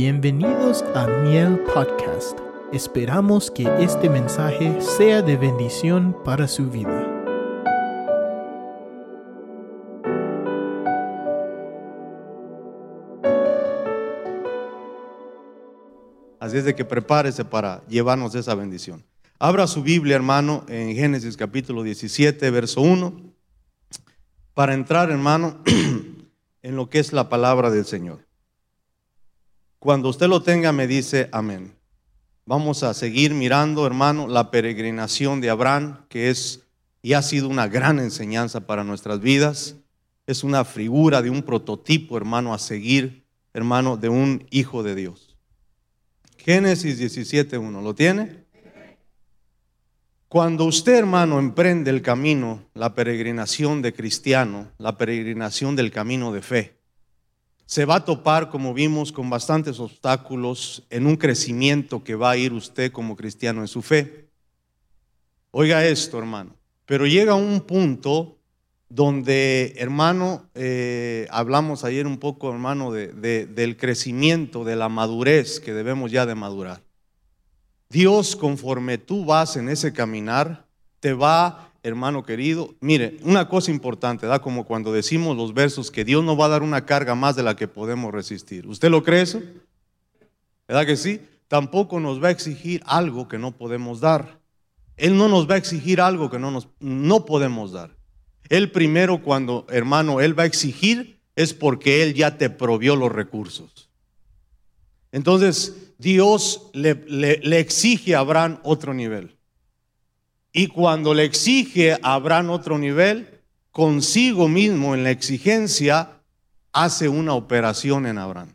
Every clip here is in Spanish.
Bienvenidos a Miel Podcast. Esperamos que este mensaje sea de bendición para su vida. Así es de que prepárese para llevarnos esa bendición. Abra su Biblia, hermano, en Génesis capítulo 17, verso 1, para entrar, hermano, en lo que es la palabra del Señor. Cuando usted lo tenga, me dice amén. Vamos a seguir mirando, hermano, la peregrinación de Abraham, que es y ha sido una gran enseñanza para nuestras vidas. Es una figura de un prototipo, hermano, a seguir, hermano, de un hijo de Dios. Génesis 17.1, ¿lo tiene? Cuando usted, hermano, emprende el camino, la peregrinación de cristiano, la peregrinación del camino de fe, se va a topar, como vimos, con bastantes obstáculos en un crecimiento que va a ir usted como cristiano en su fe. Oiga esto, hermano. Pero llega un punto donde, hermano, eh, hablamos ayer un poco, hermano, del crecimiento, de la madurez que debemos ya de madurar. Dios, conforme tú vas en ese caminar, te va hermano querido, mire, una cosa importante, da como cuando decimos los versos que Dios no va a dar una carga más de la que podemos resistir. ¿Usted lo cree eso? ¿Verdad que sí? Tampoco nos va a exigir algo que no podemos dar. Él no nos va a exigir algo que no nos no podemos dar. Él primero cuando, hermano, él va a exigir es porque él ya te provió los recursos. Entonces, Dios le, le exige a Abraham otro nivel. Y cuando le exige a Abraham otro nivel, consigo mismo en la exigencia, hace una operación en Abraham.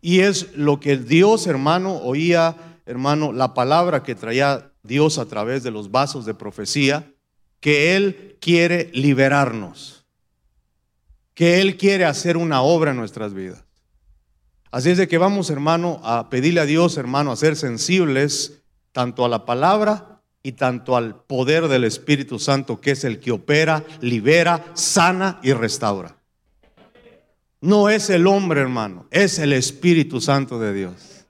Y es lo que Dios, hermano, oía, hermano, la palabra que traía Dios a través de los vasos de profecía, que Él quiere liberarnos, que Él quiere hacer una obra en nuestras vidas. Así es de que vamos, hermano, a pedirle a Dios, hermano, a ser sensibles tanto a la palabra y tanto al poder del Espíritu Santo, que es el que opera, libera, sana y restaura. No es el hombre, hermano, es el Espíritu Santo de Dios.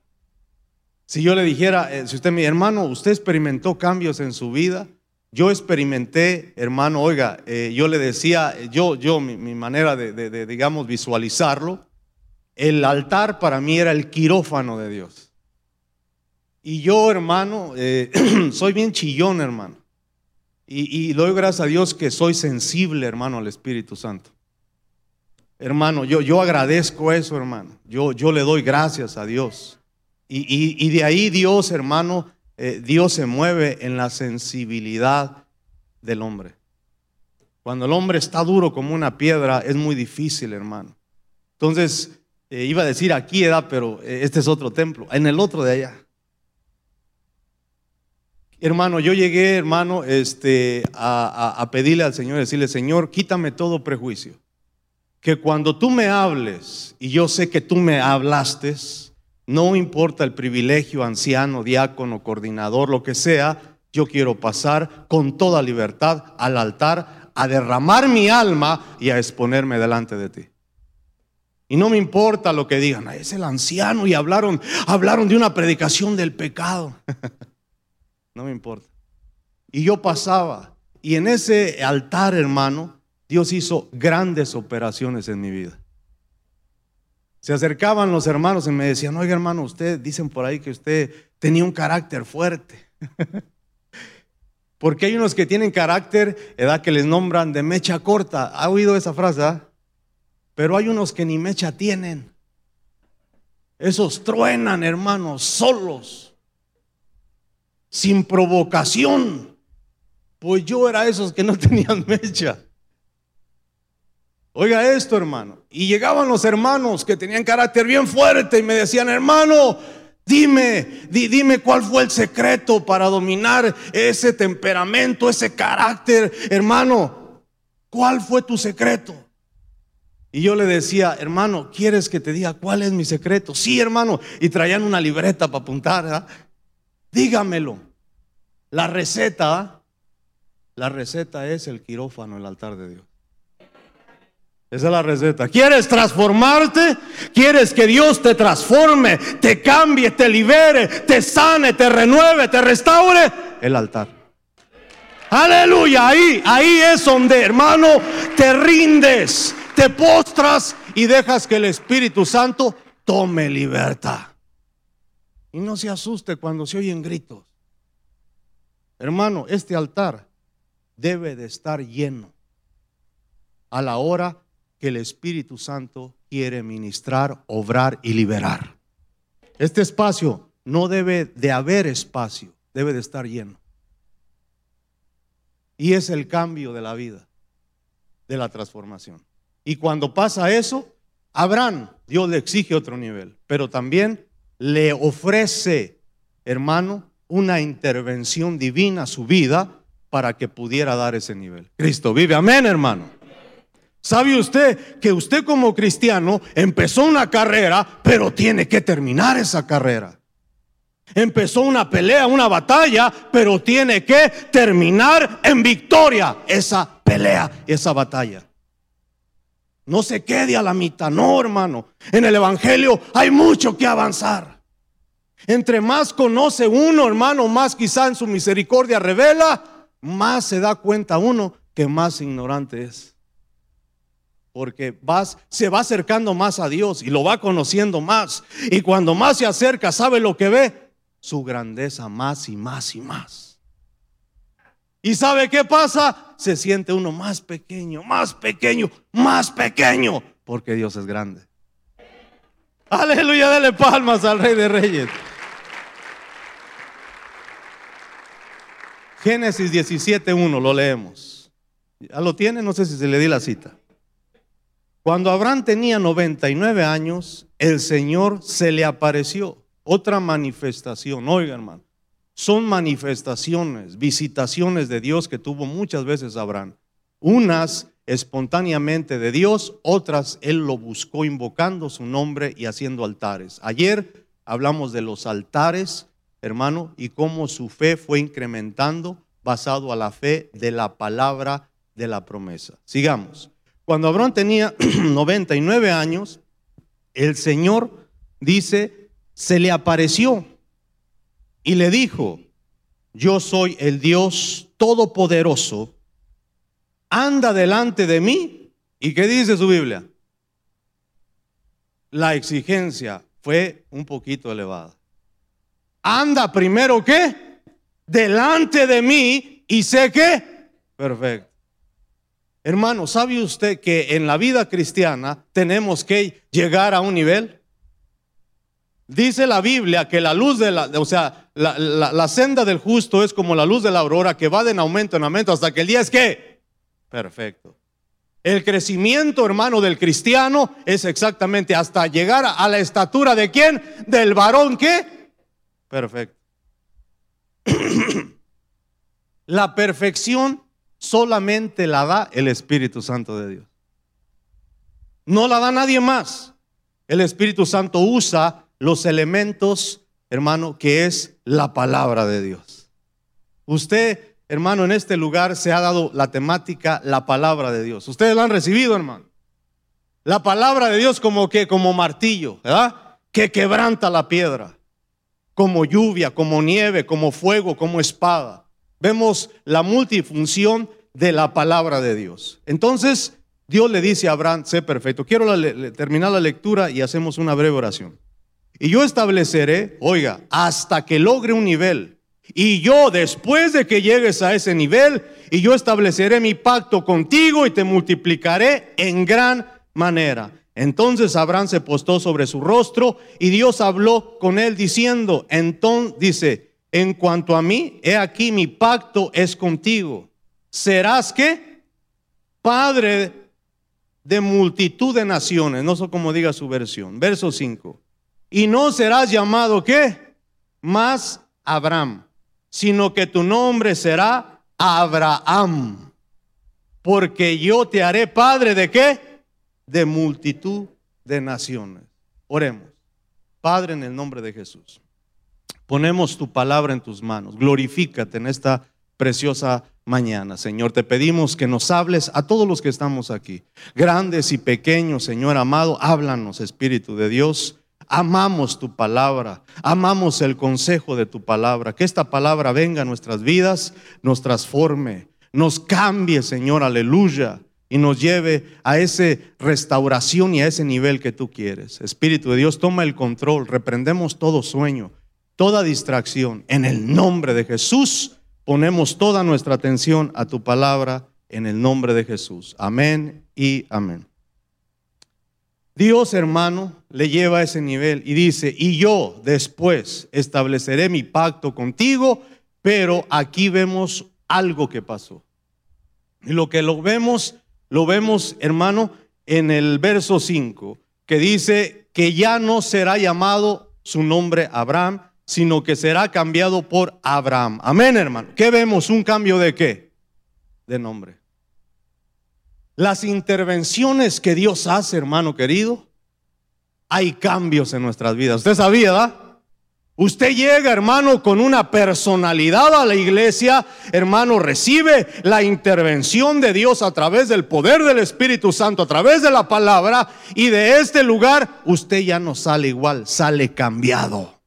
Si yo le dijera, eh, si usted, mi hermano, usted experimentó cambios en su vida, yo experimenté, hermano, oiga, eh, yo le decía, yo, yo, mi, manera de, de, digamos, visualizarlo, el altar para mí era el quirófano de Dios. Y yo, hermano, eh, soy bien chillón, hermano. Y, doy gracias a Dios que soy sensible, hermano, al Espíritu Santo. Hermano, yo, yo agradezco eso, hermano. Yo, yo le doy gracias a Dios. Y, de ahí Dios, hermano, eh, Dios se mueve en la sensibilidad del hombre. Cuando el hombre está duro como una piedra, es muy difícil, hermano. Entonces, eh, iba a decir aquí, edad, pero este es otro templo, en el otro de allá. Hermano, yo llegué, hermano, este, a, pedirle al Señor, decirle, Señor, quítame todo prejuicio. Que cuando tú me hables, y yo sé que tú me hablaste, no importa el privilegio, anciano, diácono, coordinador, lo que sea, yo quiero pasar con toda libertad al altar a derramar mi alma y a exponerme delante de ti. Y no me importa lo que digan, es el anciano y hablaron, hablaron de una predicación del pecado. no me importa. Y yo pasaba, y en ese altar, hermano, Dios hizo grandes operaciones en mi vida. Se acercaban los hermanos y me decían, oiga hermano, usted, dicen por ahí que usted tenía un carácter fuerte. Porque hay unos que tienen carácter, edad que les nombran de mecha corta. ¿Ha oído esa frase? Ah? Pero hay unos que ni mecha tienen. Esos truenan, hermanos, solos sin provocación. Pues yo era esos que no tenían mecha. Oiga esto, hermano. Y llegaban los hermanos que tenían carácter bien fuerte y me decían, hermano, dime, dime cuál fue el secreto para dominar ese temperamento, ese carácter. Hermano, ¿cuál fue tu secreto? Y yo le decía, hermano, ¿quieres que te diga cuál es mi secreto? Sí, hermano. Y traían una libreta para apuntar. Dígamelo. La receta, la receta es el quirófano, el altar de Dios. Esa es la receta. ¿Quieres transformarte? ¿Quieres que Dios te transforme, te cambie, te libere, te sane, te renueve, te restaure? El altar. Aleluya, ahí, ahí es donde, hermano, te rindes, te postras y dejas que el Espíritu Santo tome libertad. Y no se asuste cuando se oyen gritos. Hermano, este altar debe de estar lleno a la hora que el Espíritu Santo quiere ministrar, obrar y liberar. Este espacio no debe de haber espacio, debe de estar lleno. Y es el cambio de la vida, de la transformación. Y cuando pasa eso, Abraham, Dios le exige otro nivel, pero también le ofrece, hermano, una intervención divina a su vida para que pudiera dar ese nivel. Cristo vive, amén, hermano. ¿Sabe usted que usted como cristiano empezó una carrera, pero tiene que terminar esa carrera? Empezó una pelea, una batalla, pero tiene que terminar en victoria esa pelea, esa batalla. No se quede a la mitad, no hermano. En el Evangelio hay mucho que avanzar. Entre más conoce uno, hermano, más quizá en su misericordia revela, más se da cuenta uno que más ignorante es porque se va acercando más a Dios y lo va conociendo más. Y cuando más se acerca, ¿sabe lo que ve? Su grandeza más y más y más. ¿Y sabe qué pasa? Se siente uno más pequeño, más pequeño, más pequeño, porque Dios es grande. Aleluya, dale palmas al Rey de Reyes. Génesis 17.1, lo leemos. ¿Ya lo tiene? No sé si se le di la cita. Cuando Abraham tenía 99 años, el Señor se le apareció. Otra manifestación, oiga hermano, son manifestaciones, visitaciones de Dios que tuvo muchas veces Abraham. Unas espontáneamente de Dios, otras él lo buscó invocando su nombre y haciendo altares. Ayer hablamos de los altares, hermano, y cómo su fe fue incrementando basado a la fe de la palabra de la promesa. Sigamos. Cuando Abraham tenía 99 años, el Señor dice, se le apareció y le dijo, yo soy el Dios todopoderoso, anda delante de mí. ¿Y qué dice su Biblia? La exigencia fue un poquito elevada. Anda primero qué? Delante de mí y sé qué. Perfecto. Hermano, ¿sabe usted que en la vida cristiana tenemos que llegar a un nivel? Dice la Biblia que la luz de la, o sea, la, senda del justo es como la luz de la aurora que va de aumento en aumento hasta que el día es que perfecto. El crecimiento, hermano, del cristiano es exactamente hasta llegar a la estatura de quién? Del varón que perfecto. la perfección solamente la da el Espíritu Santo de Dios. No la da nadie más. El Espíritu Santo usa los elementos, hermano, que es la palabra de Dios. Usted, hermano, en este lugar se ha dado la temática, la palabra de Dios. Ustedes la han recibido, hermano. La palabra de Dios como que, como martillo, ¿verdad? Que quebranta la piedra. Como lluvia, como nieve, como fuego, como espada vemos la multifunción de la palabra de Dios. Entonces, Dios le dice a Abraham, sé perfecto. Quiero terminar la lectura y hacemos una breve oración. Y yo estableceré, oiga, hasta que logre un nivel. Y yo, después de que llegues a ese nivel, y yo estableceré mi pacto contigo y te multiplicaré en gran manera. Entonces Abraham se postó sobre su rostro y Dios habló con él diciendo, entonces dice, en cuanto a mí, he aquí mi pacto es contigo. Serás que padre de multitud de naciones, no sé cómo diga su versión. Verso 5. Y no serás llamado qué? Más Abraham, sino que tu nombre será Abraham. Porque yo te haré padre de qué? De multitud de naciones. Oremos. Padre, en el nombre de Jesús. Ponemos tu palabra en tus manos. Glorifícate en esta preciosa mañana. Señor, te pedimos que nos hables a todos los que estamos aquí, grandes y pequeños, Señor amado, háblanos, Espíritu de Dios. Amamos tu palabra, amamos el consejo de tu palabra, que esta palabra venga a nuestras vidas, nos transforme, nos cambie, Señor, aleluya, y nos lleve a esa restauración y a ese nivel que tú quieres. Espíritu de Dios, toma el control, reprendemos todo sueño, toda distracción. En el nombre de Jesús ponemos toda nuestra atención a tu palabra en el nombre de Jesús. Amén y amén. Dios, hermano, le lleva a ese nivel y dice, y yo después estableceré mi pacto contigo, pero aquí vemos algo que pasó. Y lo que lo vemos, lo vemos, hermano, en el verso 5, que dice que ya no será llamado su nombre Abraham, sino que será cambiado por Abraham. Amén, hermano. ¿Qué vemos? ¿Un cambio de qué? De nombre. Las intervenciones que Dios hace, hermano querido, hay cambios en nuestras vidas. Usted sabía, ¿verdad? Usted llega, hermano, con una personalidad a la iglesia, hermano, recibe la intervención de Dios a través del poder del Espíritu Santo, a través de la palabra, y de este lugar usted ya no sale igual, sale cambiado.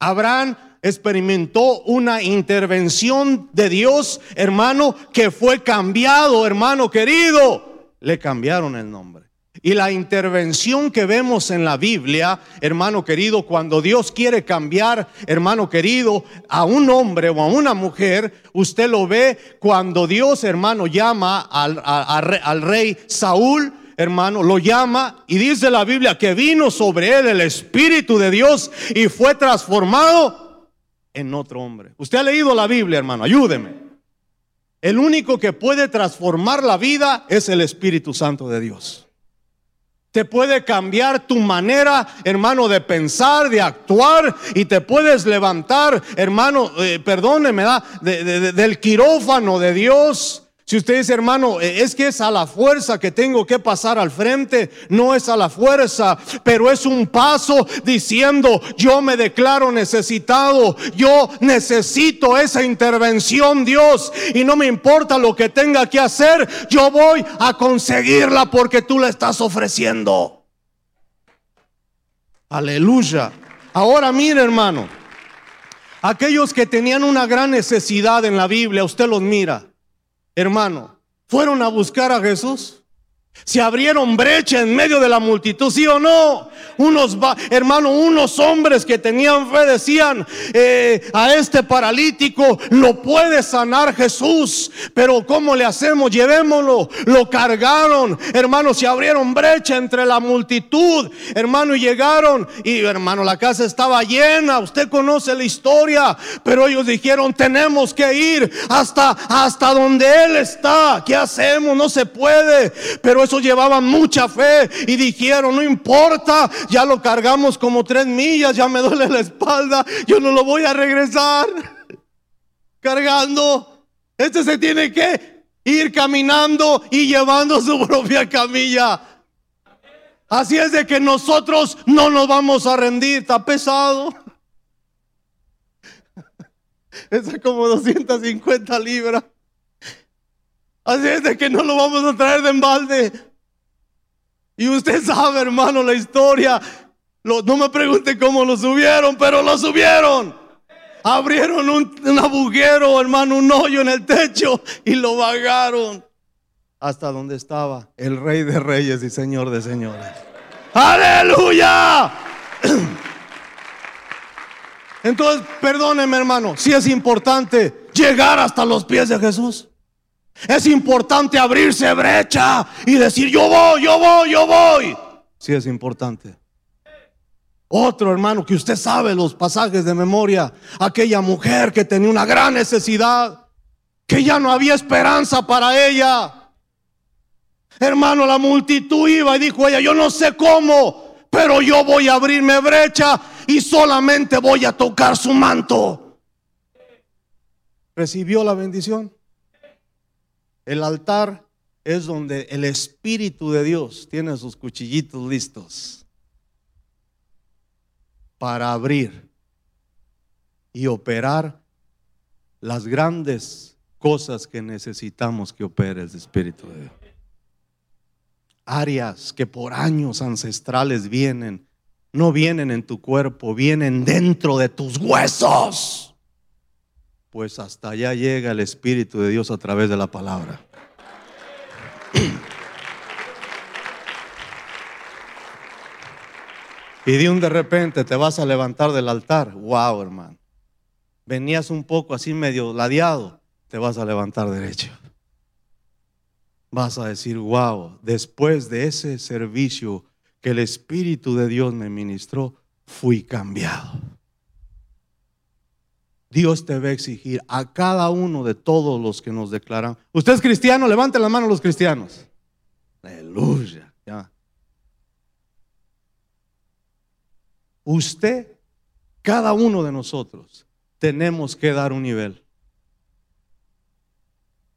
Abraham experimentó una intervención de Dios, hermano, que fue cambiado, hermano querido. Le cambiaron el nombre. Y la intervención que vemos en la Biblia, hermano querido, cuando Dios quiere cambiar, hermano querido, a un hombre o a una mujer, usted lo ve cuando Dios, hermano, llama al, al rey Saúl hermano, lo llama y dice la Biblia que vino sobre él el Espíritu de Dios y fue transformado en otro hombre. Usted ha leído la Biblia, hermano, ayúdeme. El único que puede transformar la vida es el Espíritu Santo de Dios. Te puede cambiar tu manera, hermano, de pensar, de actuar y te puedes levantar, hermano, eh, perdóneme, del quirófano de Dios si usted dice, hermano, eh, es que es a la fuerza que tengo que pasar al frente, no es a la fuerza, pero es un paso diciendo, yo me declaro necesitado, yo necesito esa intervención, Dios, y no me importa lo que tenga que hacer, yo voy a conseguirla porque tú la estás ofreciendo. Aleluya. Ahora mire, hermano, aquellos que tenían una gran necesidad en la Biblia, usted los mira hermano, fueron a buscar a Jesús. Se abrieron brecha en medio de la multitud, sí o no. Unos, hermano, unos hombres que tenían fe decían, eh, a este paralítico lo puede sanar Jesús, pero ¿cómo le hacemos? Llevémoslo. Lo cargaron, hermano, se abrieron brecha entre la multitud, hermano, y llegaron. Y hermano, la casa estaba llena, usted conoce la historia, pero ellos dijeron, tenemos que ir hasta, hasta donde Él está. ¿Qué hacemos? No se puede. Pero eso llevaban mucha fe y dijeron, no importa, ya lo cargamos como tres millas, ya me duele la espalda, yo no lo voy a regresar cargando. Este se tiene que ir caminando y llevando su propia camilla. Así es de que nosotros no nos vamos a rendir, está pesado. Es como 250 libras. Así es de que no lo vamos a traer de embalde. Y usted sabe, hermano, la historia. no me pregunte cómo lo subieron, pero lo subieron. Abrieron un, un agujero, hermano, un hoyo en el techo y lo vagaron hasta donde estaba el Rey de Reyes y Señor de Señores. Aleluya. Entonces, perdóneme hermano, si es importante llegar hasta los pies de Jesús. Es importante abrirse brecha y decir, yo voy, yo voy, yo voy. Sí es importante. Otro hermano que usted sabe los pasajes de memoria, aquella mujer que tenía una gran necesidad, que ya no había esperanza para ella. Hermano, la multitud iba y dijo ella, yo no sé cómo, pero yo voy a abrirme brecha y solamente voy a tocar su manto. ¿Recibió la bendición? El altar es donde el Espíritu de Dios tiene sus cuchillitos listos para abrir y operar las grandes cosas que necesitamos que opere el Espíritu de Dios. Áreas que por años ancestrales vienen, no vienen en tu cuerpo, vienen dentro de tus huesos. Pues hasta allá llega el Espíritu de Dios a través de la palabra. Y de un de repente te vas a levantar del altar. Wow, hermano. Venías un poco así medio ladeado, te vas a levantar derecho. Vas a decir, wow, después de ese servicio que el Espíritu de Dios me ministró, fui cambiado. Dios te va a exigir a cada uno de todos los que nos declaran. ¿Usted es cristiano? Levante la mano los cristianos. Aleluya. Ya. Usted, cada uno de nosotros, tenemos que dar un nivel.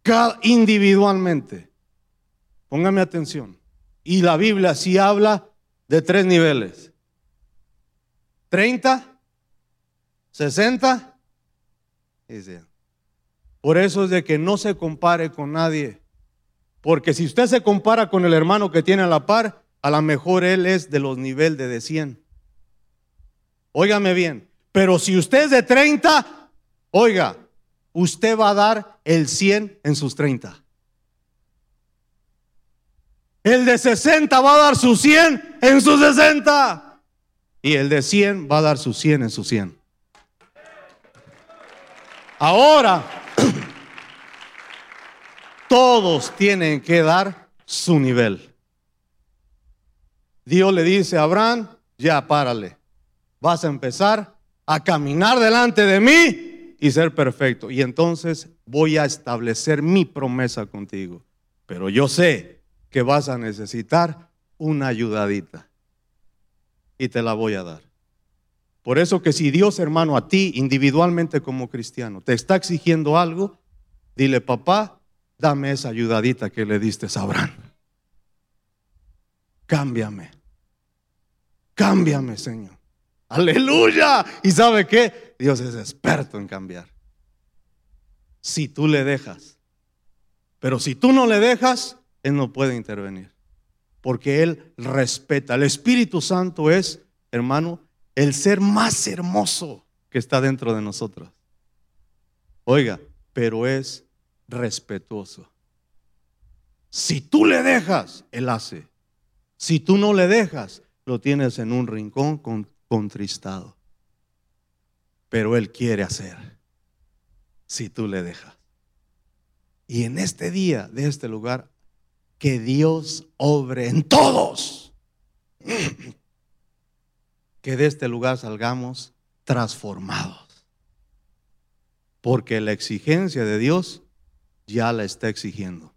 Cada, individualmente. Póngame atención. Y la Biblia sí habla de tres niveles. 30, 60 Por eso es de que no se compare con nadie. Porque si usted se compara con el hermano que tiene a la par, a lo mejor él es de los niveles de 100. Óigame bien. Pero si usted es de 30, oiga, usted va a dar el 100 en sus 30. El de 60 va a dar su 100 en sus 60. Y el de 100 va a dar su 100 en su 100. Ahora, todos tienen que dar su nivel. Dios le dice a Abraham, ya párale vas a empezar a caminar delante de mí y ser perfecto. Y entonces voy a establecer mi promesa contigo. Pero yo sé que vas a necesitar una ayudadita. Y te la voy a dar. Por eso que si Dios, hermano, a ti individualmente como cristiano te está exigiendo algo, dile, papá, dame esa ayudadita que le diste a Abraham. Cámbiame. Cámbiame, Señor. Aleluya. ¿Y sabe qué? Dios es experto en cambiar. Si tú le dejas. Pero si tú no le dejas, Él no puede intervenir. Porque Él respeta. El Espíritu Santo es, hermano, el ser más hermoso que está dentro de nosotros. Oiga, pero es respetuoso. Si tú le dejas, Él hace. Si tú no le dejas, lo tienes en un rincón con contristado. Pero Él quiere hacer si tú le dejas. Y en este día, de este lugar, que Dios obre en todos. Que de este lugar salgamos transformados. Porque la exigencia de Dios ya la está exigiendo.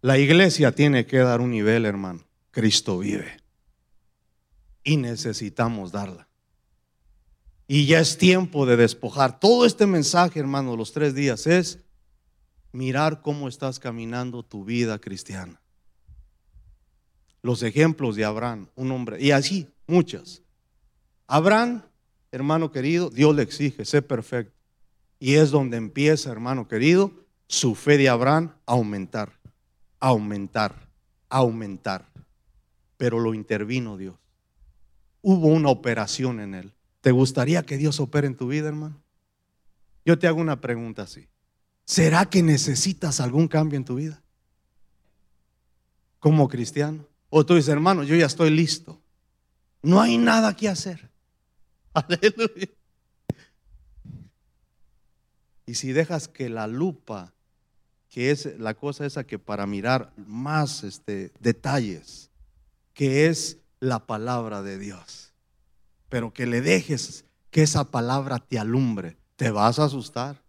La iglesia tiene que dar un nivel, hermano. Cristo vive y necesitamos darla. Y ya es tiempo de despojar. Todo este mensaje, hermano, los tres días es mirar cómo estás caminando tu vida cristiana. Los ejemplos de Abraham, un hombre, y así muchas. Abraham, hermano querido, Dios le exige, sé perfecto. Y es donde empieza, hermano querido, su fe de Abraham a aumentar, a aumentar, a aumentar. Pero lo intervino Dios hubo una operación en él. ¿Te gustaría que Dios opere en tu vida, hermano? Yo te hago una pregunta así. ¿Será que necesitas algún cambio en tu vida? Como cristiano. O tú dices, hermano, yo ya estoy listo. No hay nada que hacer. Aleluya. Y si dejas que la lupa, que es la cosa esa que para mirar más este, detalles, que es la palabra de Dios. Pero que le dejes que esa palabra te alumbre. Te vas a asustar.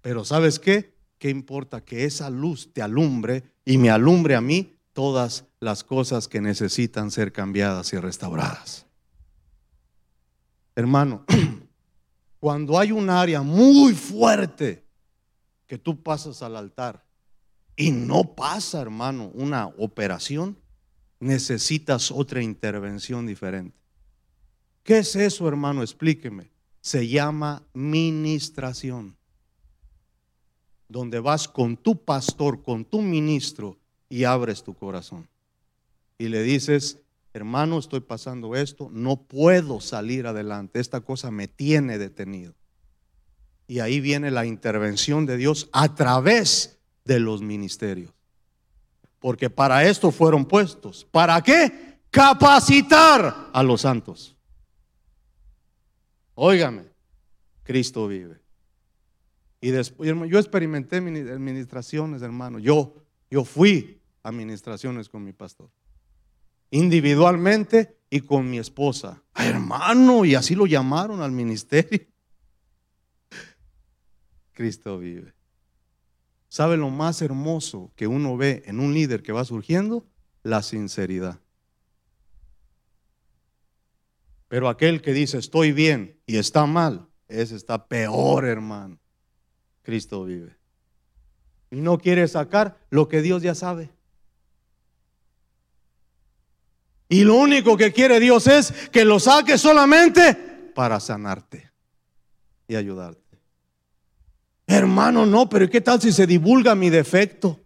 Pero ¿sabes qué? ¿Qué importa que esa luz te alumbre y me alumbre a mí todas las cosas que necesitan ser cambiadas y restauradas? Hermano, cuando hay un área muy fuerte que tú pasas al altar y no pasa, hermano, una operación, necesitas otra intervención diferente. ¿Qué es eso, hermano? Explíqueme. se llama ministración. Donde vas con tu pastor, con tu ministro y abres tu corazón. Y le dices, hermano, estoy pasando esto, no puedo salir adelante, esta cosa me tiene detenido. Y ahí viene la intervención de Dios a través de los ministerios. Porque para esto fueron puestos. ¿Para qué? Capacitar a los santos. Óigame, Cristo vive. Y después, yo experimenté administraciones, hermano. Yo, yo fui administraciones con mi pastor. Individualmente y con mi esposa. hermano, y así lo llamaron al ministerio. Cristo vive. ¿Sabe lo más hermoso que uno ve en un líder que va surgiendo? La sinceridad. Pero aquel que dice estoy bien y está mal, ese está peor, hermano. Cristo vive. Y no quiere sacar lo que Dios ya sabe. Y lo único que quiere Dios es que lo saque solamente para sanarte y ayudarte. Hermano, no, pero ¿qué tal si se divulga mi defecto?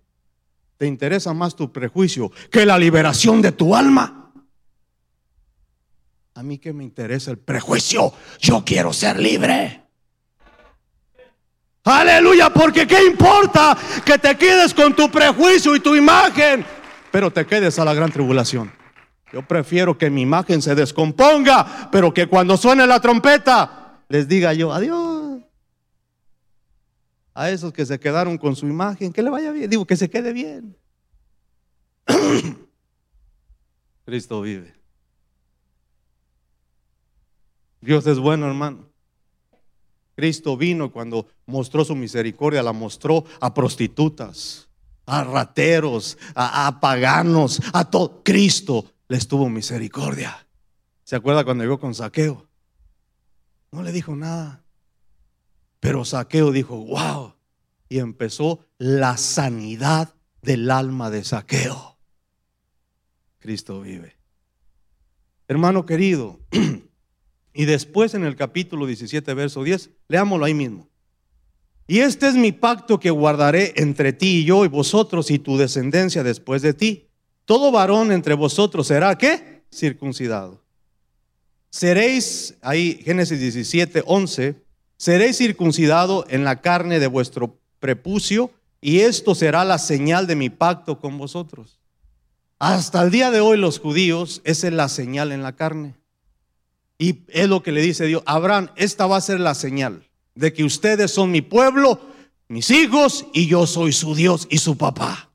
¿Te interesa más tu prejuicio que la liberación de tu alma? A mí que me interesa el prejuicio, yo quiero ser libre. Aleluya, porque ¿qué importa que te quedes con tu prejuicio y tu imagen, pero te quedes a la gran tribulación? Yo prefiero que mi imagen se descomponga, pero que cuando suene la trompeta les diga yo adiós a esos que se quedaron con su imagen, que le vaya bien. Digo, que se quede bien. Cristo vive. Dios es bueno, hermano. Cristo vino cuando mostró su misericordia, la mostró a prostitutas, a rateros, a, paganos, a todo. Cristo les tuvo misericordia. ¿Se acuerda cuando llegó con saqueo? No le dijo nada. Pero Saqueo dijo, wow. Y empezó la sanidad del alma de Saqueo. Cristo vive. Hermano querido, y después en el capítulo 17, verso 10, leámoslo ahí mismo. Y este es mi pacto que guardaré entre ti y yo y vosotros y tu descendencia después de ti. Todo varón entre vosotros será qué? Circuncidado. Seréis, ahí Génesis 17, 11, seréis circuncidado en la carne de vuestro prepucio, y esto será la señal de mi pacto con vosotros. Hasta el día de hoy los judíos, esa es la señal en la carne. Y es lo que le dice Dios, Abraham, esta va a ser la señal de que ustedes son mi pueblo, mis hijos, y yo soy su Dios y su papá.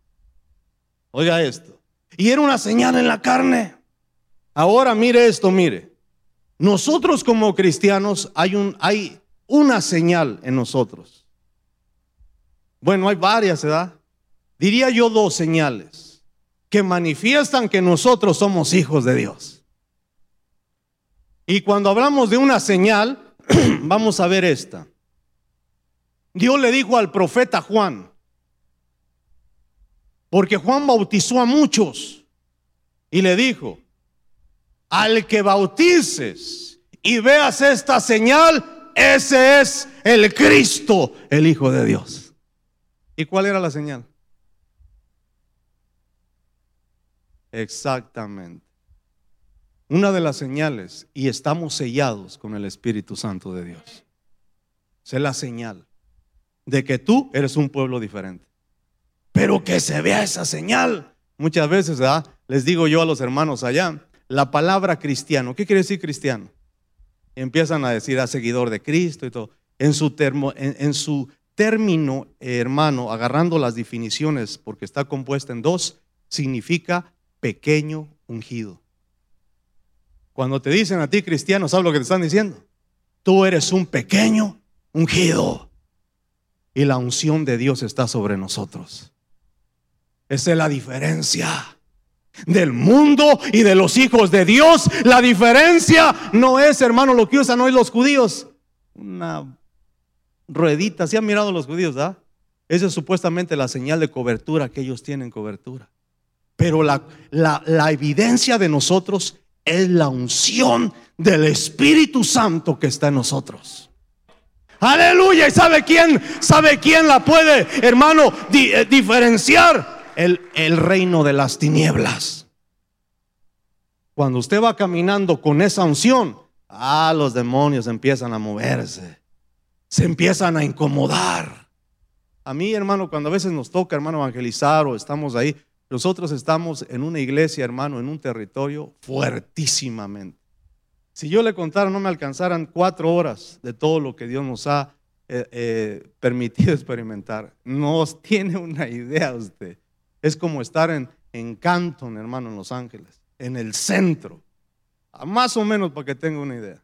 Oiga esto. Y era una señal en la carne. Ahora mire esto, mire. Nosotros como cristianos hay un hay una señal en nosotros. Bueno, hay varias, ¿verdad? Diría yo dos señales que manifiestan que nosotros somos hijos de Dios. Y cuando hablamos de una señal, vamos a ver esta. Dios le dijo al profeta Juan, porque Juan bautizó a muchos y le dijo, al que bautices y veas esta señal, ese es el Cristo, el Hijo de Dios. ¿Y cuál era la señal? Exactamente. Una de las señales, y estamos sellados con el Espíritu Santo de Dios. es la señal de que tú eres un pueblo diferente. Pero que se vea esa señal. Muchas veces, Les digo yo a los hermanos allá, la palabra cristiano, ¿qué quiere decir cristiano? empiezan a decir a ah, seguidor de Cristo y todo. En su, termo, en, su término, hermano, agarrando las definiciones, porque está compuesta en dos, significa pequeño ungido. Cuando te dicen a ti cristiano, ¿sabes lo que te están diciendo? Tú eres un pequeño ungido. Y la unción de Dios está sobre nosotros. Esa es la diferencia del mundo y de los hijos de Dios. La diferencia no es, hermano, lo que usan hoy los judíos. Una ruedita, ¿se han mirado los judíos, ¿ah? Esa es supuestamente la señal de cobertura que ellos tienen cobertura. Pero la, la, la evidencia de nosotros es la unción del Espíritu Santo que está en nosotros. Aleluya. ¿Y sabe quién? ¿Sabe quién la puede, hermano, eh, diferenciar? El, reino de las tinieblas. Cuando usted va caminando con esa unción, ah, los demonios empiezan a moverse, se empiezan a incomodar. A mí, hermano, cuando a veces nos toca, hermano, evangelizar o estamos ahí, nosotros estamos en una iglesia, hermano, en un territorio fuertísimamente. Si yo le contara, no me alcanzaran cuatro horas de todo lo que Dios nos ha eh, eh, permitido experimentar. No tiene una idea usted. Es como estar en, en Canton, hermano, en Los Ángeles, en el centro. Más o menos para que tenga una idea.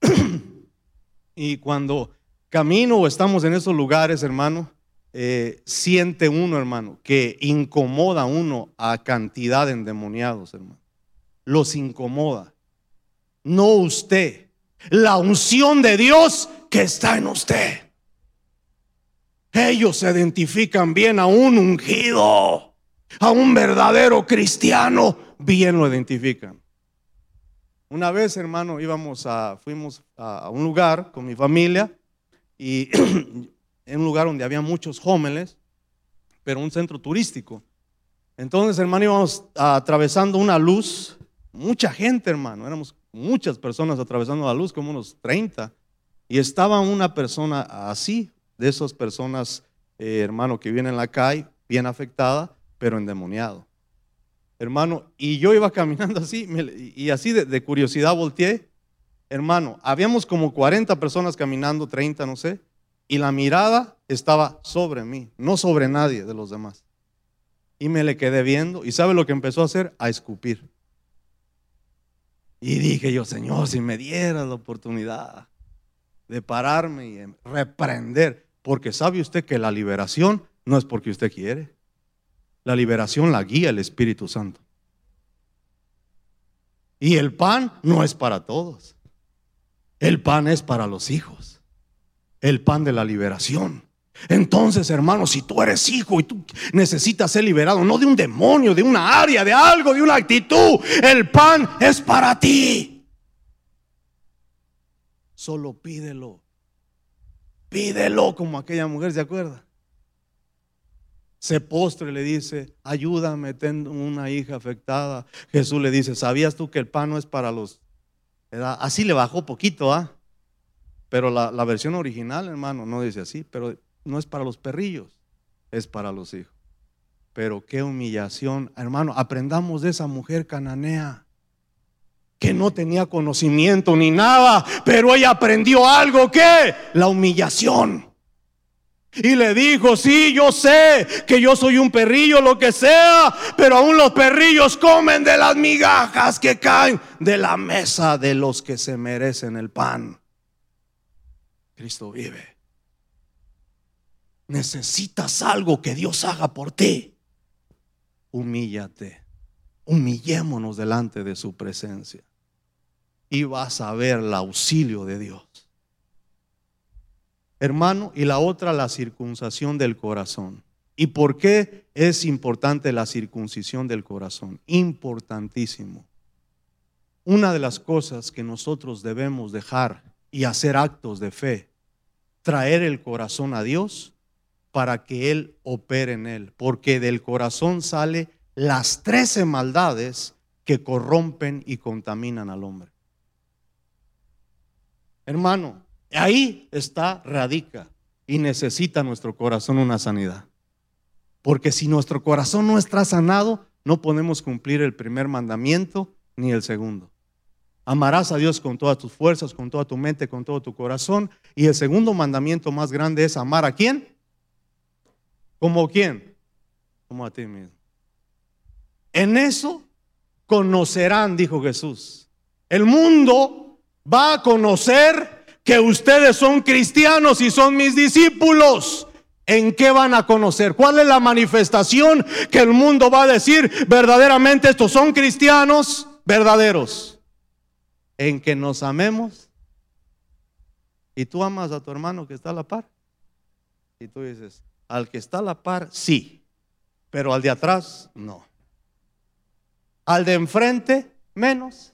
y cuando camino o estamos en esos lugares, hermano, eh, siente uno, hermano, que incomoda uno a cantidad de endemoniados, hermano. Los incomoda. No usted. La unción de Dios que está en usted. Ellos se identifican bien a un ungido, a un verdadero cristiano, bien lo identifican. Una vez, hermano, íbamos a, fuimos a un lugar con mi familia y en un lugar donde había muchos jóvenes, pero un centro turístico. Entonces, hermano, íbamos atravesando una luz, mucha gente, hermano, éramos muchas personas atravesando la luz, como unos 30, y estaba una persona así, de esas personas, eh, hermano, que viene en la calle, bien afectada, pero endemoniado. Hermano, y yo iba caminando así, y así de, curiosidad volteé, hermano, habíamos como 40 personas caminando, 30, no sé, y la mirada estaba sobre mí, no sobre nadie de los demás. Y me le quedé viendo y ¿sabe lo que empezó a hacer? A escupir. Y dije yo, Señor, si me dieras la oportunidad de pararme y reprender, porque sabe usted que la liberación no es porque usted quiere. La liberación la guía el Espíritu Santo. Y el pan no es para todos. El pan es para los hijos el pan de la liberación. Entonces, hermano, si tú eres hijo y tú necesitas ser liberado, no de un demonio, de una área, de algo, de una actitud, el pan es para ti. Solo pídelo. Pídelo como aquella mujer, ¿se acuerda? Se postre y le dice, ayúdame, tengo una hija afectada. Jesús le dice, ¿sabías tú que el pan no es para los... Así le bajó poquito, ¿ah? Pero la, versión original, hermano, no dice así, pero no es para los perrillos, es para los hijos. Pero qué humillación, hermano, aprendamos de esa mujer cananea que no tenía conocimiento ni nada, pero ella aprendió algo que la humillación. Y le dijo, sí, yo sé que yo soy un perrillo, lo que sea, pero aún los perrillos comen de las migajas que caen de la mesa de los que se merecen el pan. Cristo vive. Necesitas algo que Dios haga por ti. Humíllate. Humillémonos delante de su presencia. Y vas a ver el auxilio de Dios. Hermano, y la otra, la circuncisión del corazón. ¿Y por qué es importante la circuncisión del corazón? Importantísimo. Una de las cosas que nosotros debemos dejar y hacer actos de fe traer el corazón a Dios para que Él opere en él, porque del corazón sale las trece maldades que corrompen y contaminan al hombre. Hermano, ahí está, radica y necesita nuestro corazón una sanidad. Porque si nuestro corazón no está sanado, no podemos cumplir el primer mandamiento ni el segundo. Amarás a Dios con todas tus fuerzas, con toda tu mente, con todo tu corazón. Y el segundo mandamiento más grande es amar a quién? ¿Como quién? Como a ti mismo. En eso conocerán, dijo Jesús. El mundo va a conocer que ustedes son cristianos y son mis discípulos. ¿En qué van a conocer? ¿Cuál es la manifestación que el mundo va a decir verdaderamente estos son cristianos verdaderos? en que nos amemos. Y tú amas a tu hermano que está a la par. Y tú dices, al que está a la par, sí, pero al de atrás, no. Al de enfrente, menos.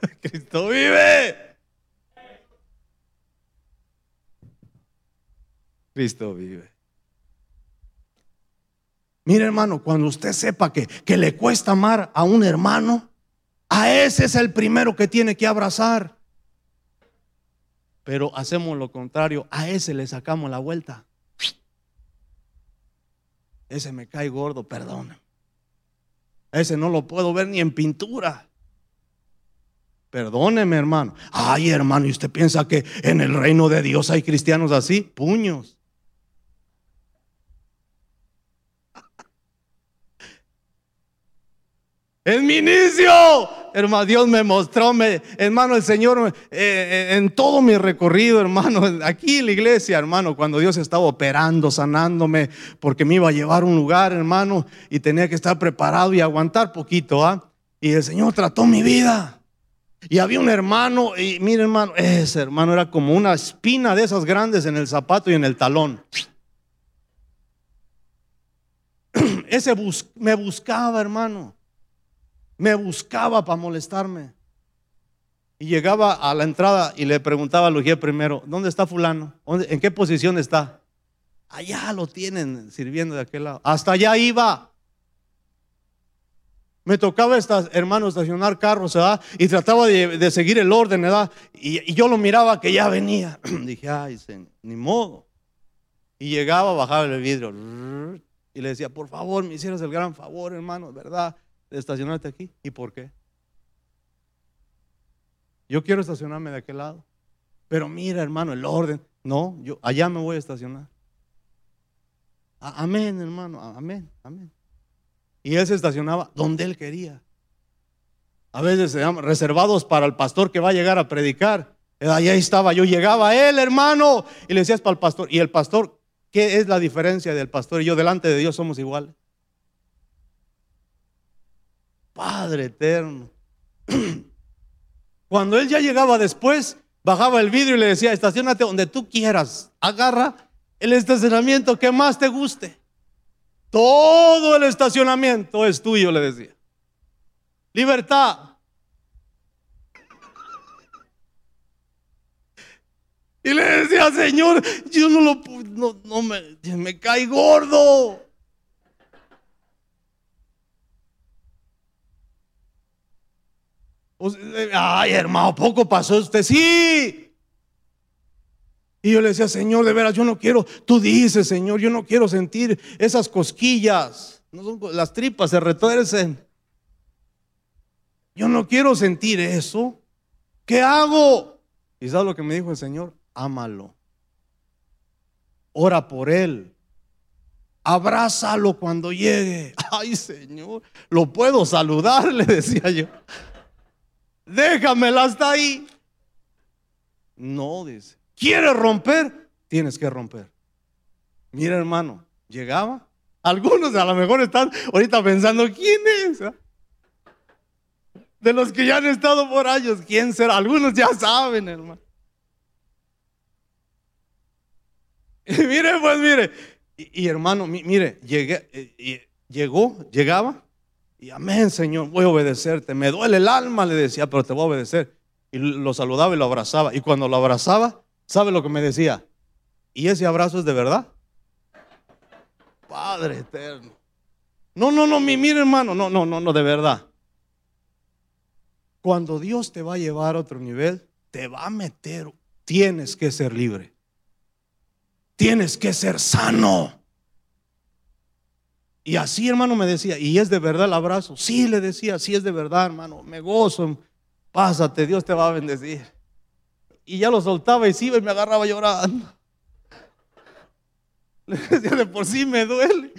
Cristo vive. Cristo vive. Mire hermano, cuando usted sepa que, que le cuesta amar a un hermano, a ese es el primero que tiene que abrazar. Pero hacemos lo contrario, a ese le sacamos la vuelta. Ese me cae gordo, perdón. Ese no lo puedo ver ni en pintura. Perdóneme, hermano. Ay, hermano, ¿y usted piensa que en el reino de Dios hay cristianos así? Puños. En mi inicio, hermano, Dios me mostró, hermano, el Señor, eh, eh, en todo mi recorrido, hermano, aquí en la iglesia, hermano, cuando Dios estaba operando, sanándome, porque me iba a llevar a un lugar, hermano, y tenía que estar preparado y aguantar poquito, ¿ah? Y el Señor trató mi vida. Y había un hermano, y mire hermano, ese hermano era como una espina de esas grandes en el zapato y en el talón. Ese me buscaba, hermano. Me buscaba para molestarme. Y llegaba a la entrada y le preguntaba a Lugier primero, ¿dónde está fulano? ¿En qué posición está? Allá lo tienen sirviendo de aquel lado. Hasta allá iba. Me tocaba, hermano, estacionar carros, ¿verdad? Y trataba de, seguir el orden, ¿verdad? Y, yo lo miraba que ya venía. Dije, ay, ni modo. Y llegaba, bajaba el vidrio. Y le decía, por favor, me hicieras el gran favor, hermano, ¿verdad? De estacionarte aquí. ¿Y por qué? Yo quiero estacionarme de aquel lado. Pero mira, hermano, el orden. No, yo allá me voy a estacionar. Amén, hermano. Amén, amén. Y él se estacionaba donde él quería. A veces se llaman reservados para el pastor que va a llegar a predicar. Ahí estaba, yo llegaba a él, hermano, y le decías para el pastor. Y el pastor, ¿qué es la diferencia del pastor y yo delante de Dios somos iguales? Padre eterno. Cuando él ya llegaba después, bajaba el vidrio y le decía, estacionate donde tú quieras, agarra el estacionamiento que más te guste. Todo el estacionamiento es tuyo, le decía. Libertad. Y le decía, Señor, yo no lo no, no me, me cae gordo. Ay, hermano, poco pasó usted. Sí, y yo le decía, Señor, de veras, yo no quiero, tú dices, Señor, yo no quiero sentir esas cosquillas. No son, las tripas se retuercen. Yo no quiero sentir eso. ¿Qué hago? ¿Y sabes lo que me dijo el Señor? Ámalo. Ora por él. Abrázalo cuando llegue. Ay, Señor, lo puedo saludar, le decía yo. Déjamela hasta ahí. No, dice. ¿Quieres romper? Tienes que romper. Mira, hermano, llegaba. Algunos a lo mejor están ahorita pensando, ¿quién es? ¿Ah? De los que ya han estado por años, ¿quién será? Algunos ya saben, hermano. Y mire, pues mire. Y, hermano, mire, llegué, eh, llegó, llegaba. Y amén, Señor, voy a obedecerte. Me duele el alma, le decía, pero te voy a obedecer. Y lo saludaba y lo abrazaba. Y cuando lo abrazaba, ¿Sabe lo que me decía? ¿Y ese abrazo es de verdad? Padre eterno. No, no, no, mire hermano, no, no, no, no, de verdad. Cuando Dios te va a llevar a otro nivel, te va a meter, tienes que ser libre. Tienes que ser sano. Y así, hermano, me decía, ¿y es de verdad el abrazo? Sí, le decía, sí es de verdad, hermano, me gozo. Pásate, Dios te va a bendecir y ya lo soltaba y se iba y me agarraba llorando. Le decía, de por sí me duele.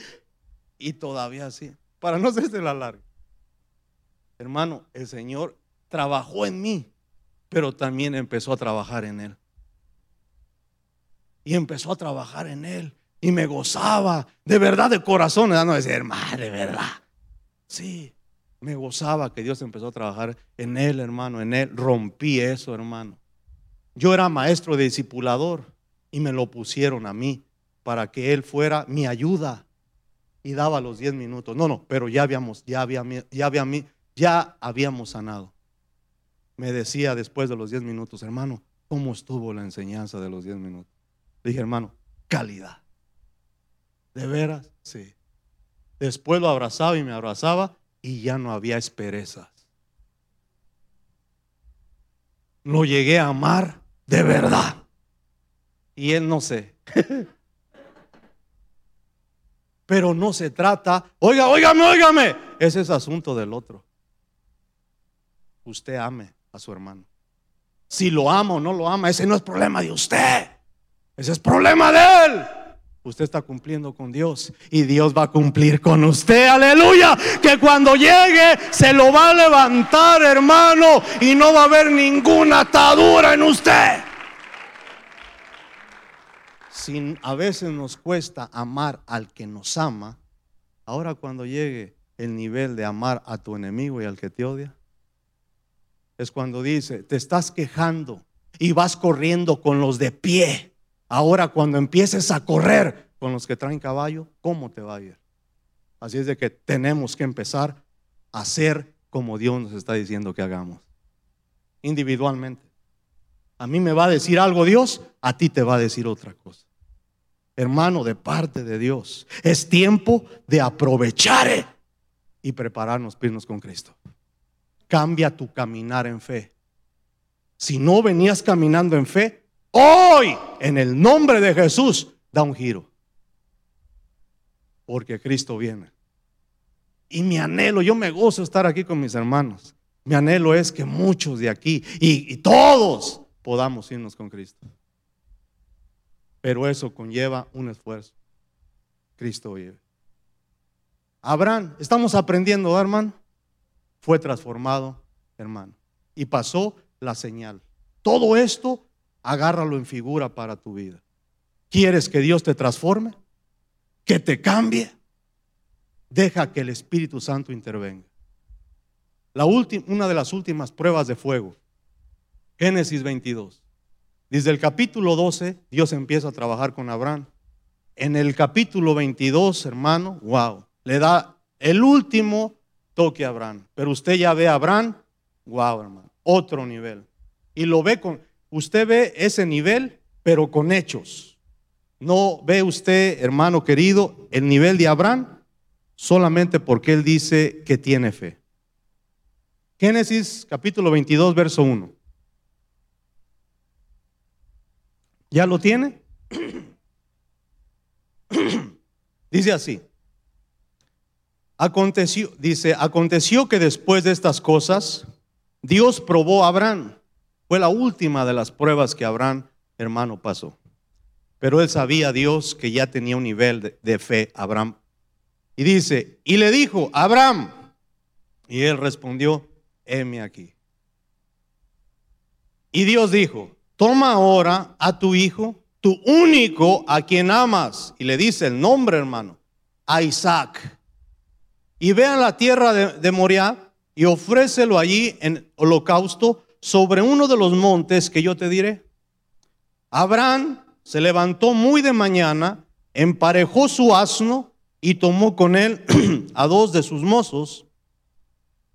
Y todavía así, para no hacerse la larga. Hermano, el Señor trabajó en mí, pero también empezó a trabajar en Él. Y empezó a trabajar en Él. Y me gozaba, de verdad, de corazón. No decir, hermano, de verdad. Sí, me gozaba que Dios empezó a trabajar en Él, hermano, en Él. Rompí eso, hermano. Yo era maestro de discipulador y me lo pusieron a mí para que él fuera mi ayuda. y daba los 10 minutos. No, no, pero ya habíamos, ya había, ya había, ya habíamos sanado. Me decía después de los 10 minutos, hermano, ¿cómo estuvo la enseñanza de los 10 minutos? Le dije, hermano, calidad. ¿De veras? Sí. Después lo abrazaba y me abrazaba y ya no había esperezas. Lo llegué a amar de verdad. Y él no sé. Pero no se trata, oiga, óigame, óigame. Ese es asunto del otro. Usted ame a su hermano. Si lo ama o no lo ama, ese no es problema de usted. Ese es problema de él. Usted está cumpliendo con Dios y Dios va a cumplir con usted. Aleluya. Que cuando llegue se lo va a levantar, hermano, y no va a haber ninguna atadura en usted. Si a veces nos cuesta amar al que nos ama, ahora cuando llegue el nivel de amar a tu enemigo y al que te odia, es cuando dice, te estás quejando y vas corriendo con los de pie. Ahora cuando empieces a correr con los que traen caballo, ¿cómo te va a ir? Así es de que tenemos que empezar a hacer como Dios nos está diciendo que hagamos, individualmente. A mí me va a decir algo Dios, a ti te va a decir otra cosa hermano, de parte de Dios. Es tiempo de aprovechar y prepararnos pirnos con Cristo. Cambia tu caminar en fe. Si no venías caminando en fe, hoy, en el nombre de Jesús, da un giro. Porque Cristo viene. Y mi anhelo, yo me gozo estar aquí con mis hermanos. Mi anhelo es que muchos de aquí y, y todos podamos irnos con Cristo. Pero eso conlleva un esfuerzo. Cristo vive. Abraham, estamos aprendiendo, hermano, fue transformado, hermano, y pasó la señal. Todo esto, agárralo en figura para tu vida. ¿Quieres que Dios te transforme? ¿Que te cambie? Deja que el Espíritu Santo intervenga. La última, una de las últimas pruebas de fuego, Génesis 22. Desde el capítulo 12, Dios empieza a trabajar con Abraham. En el capítulo 22, hermano, wow, le da el último toque a Abraham. Pero usted ya ve a Abraham, wow, hermano, otro nivel. Y lo ve con, usted ve ese nivel, pero con hechos. No ve usted, hermano querido, el nivel de Abraham solamente porque él dice que tiene fe. Génesis capítulo 22, verso 1. ¿Ya lo tiene? dice así. Aconteció, dice, aconteció que después de estas cosas, Dios probó a Abraham. Fue la última de las pruebas que Abraham, hermano, pasó. Pero él sabía Dios que ya tenía un nivel de, de fe, Abraham. Y dice, y le dijo, Abraham. Y él respondió, heme aquí. Y Dios dijo, toma ahora a tu hijo, tu único a quien amas, y le dice el nombre, hermano, a Isaac, y ve a la tierra de, de Moriah y ofrécelo allí en holocausto sobre uno de los montes que yo te diré. Abraham se levantó muy de mañana, emparejó su asno y tomó con él a dos de sus mozos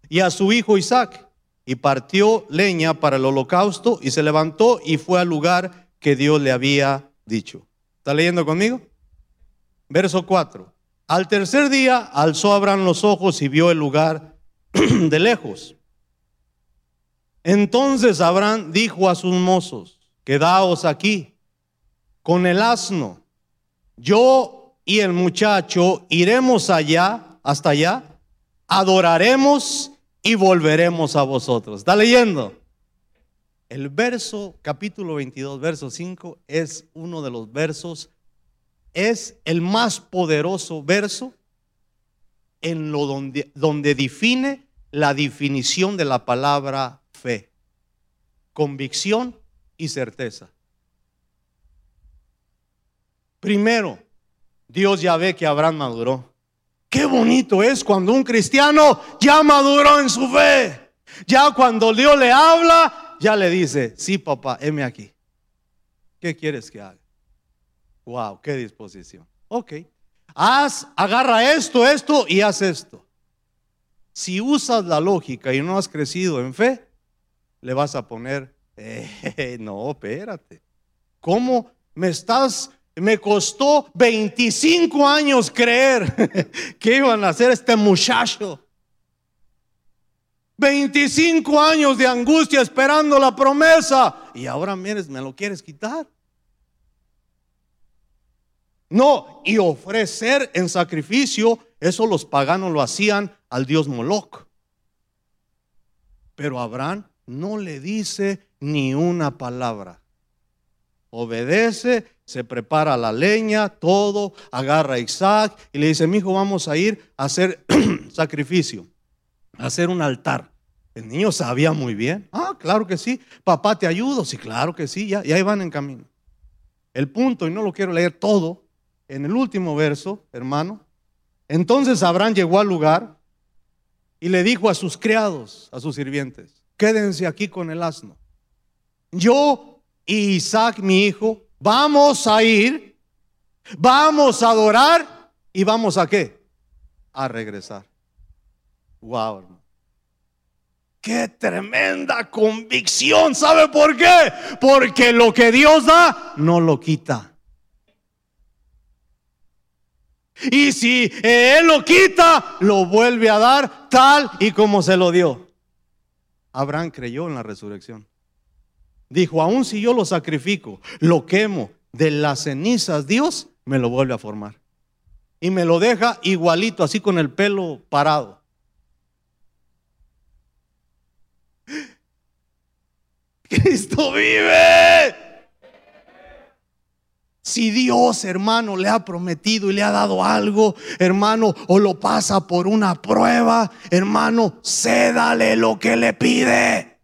y a su hijo Isaac y partió leña para el holocausto y se levantó y fue al lugar que Dios le había dicho. ¿Está leyendo conmigo? Verso 4. Al tercer día alzó Abraham los ojos y vio el lugar de lejos. Entonces Abraham dijo a sus mozos, quedaos aquí con el asno. Yo y el muchacho iremos allá, hasta allá, adoraremos y volveremos a vosotros. ¿Está leyendo? El verso, capítulo 22, verso 5, es uno de los versos, es el más poderoso verso en lo donde, donde define la definición de la palabra fe, convicción y certeza. Primero, Dios ya ve que Abraham maduró. Qué bonito es cuando un cristiano ya maduró en su fe. Ya cuando Dios le habla, ya le dice, sí papá, heme aquí. ¿Qué quieres que haga? Wow, qué disposición. Ok. haz, agarra esto, esto y haz esto. Si usas la lógica y no has crecido en fe, le vas a poner, eh, no, espérate. ¿Cómo me estás? Me costó 25 años creer que iban a hacer este muchacho. 25 años de angustia esperando la promesa. Y ahora, mires, me lo quieres quitar. No, y ofrecer en sacrificio, eso los paganos lo hacían al dios Moloch. Pero Abraham no le dice ni una palabra. Obedece, se prepara la leña, todo, agarra a Isaac y le dice, mi hijo, vamos a ir a hacer sacrificio, a hacer un altar. El niño sabía muy bien. Ah, claro que sí. Papá, ¿te ayudo? Sí, claro que sí. Ya, ya van en camino. El punto, y no lo quiero leer todo, en el último verso, hermano, entonces Abraham llegó al lugar y le dijo a sus criados, a sus sirvientes, quédense aquí con el asno. Yo y Isaac, mi hijo, vamos a ir, vamos a adorar y vamos a qué? A regresar. Wow, hermano. Qué tremenda convicción. ¿Sabe por qué? Porque lo que Dios da, no lo quita. Y si Él lo quita, lo vuelve a dar tal y como se lo dio. Abraham creyó en la resurrección. Dijo, aun si yo lo sacrifico, lo quemo de las cenizas, Dios me lo vuelve a formar. Y me lo deja igualito, así con el pelo parado. Cristo vive. Si Dios, hermano, le ha prometido y le ha dado algo, hermano, o lo pasa por una prueba, hermano, cédale lo que le pide.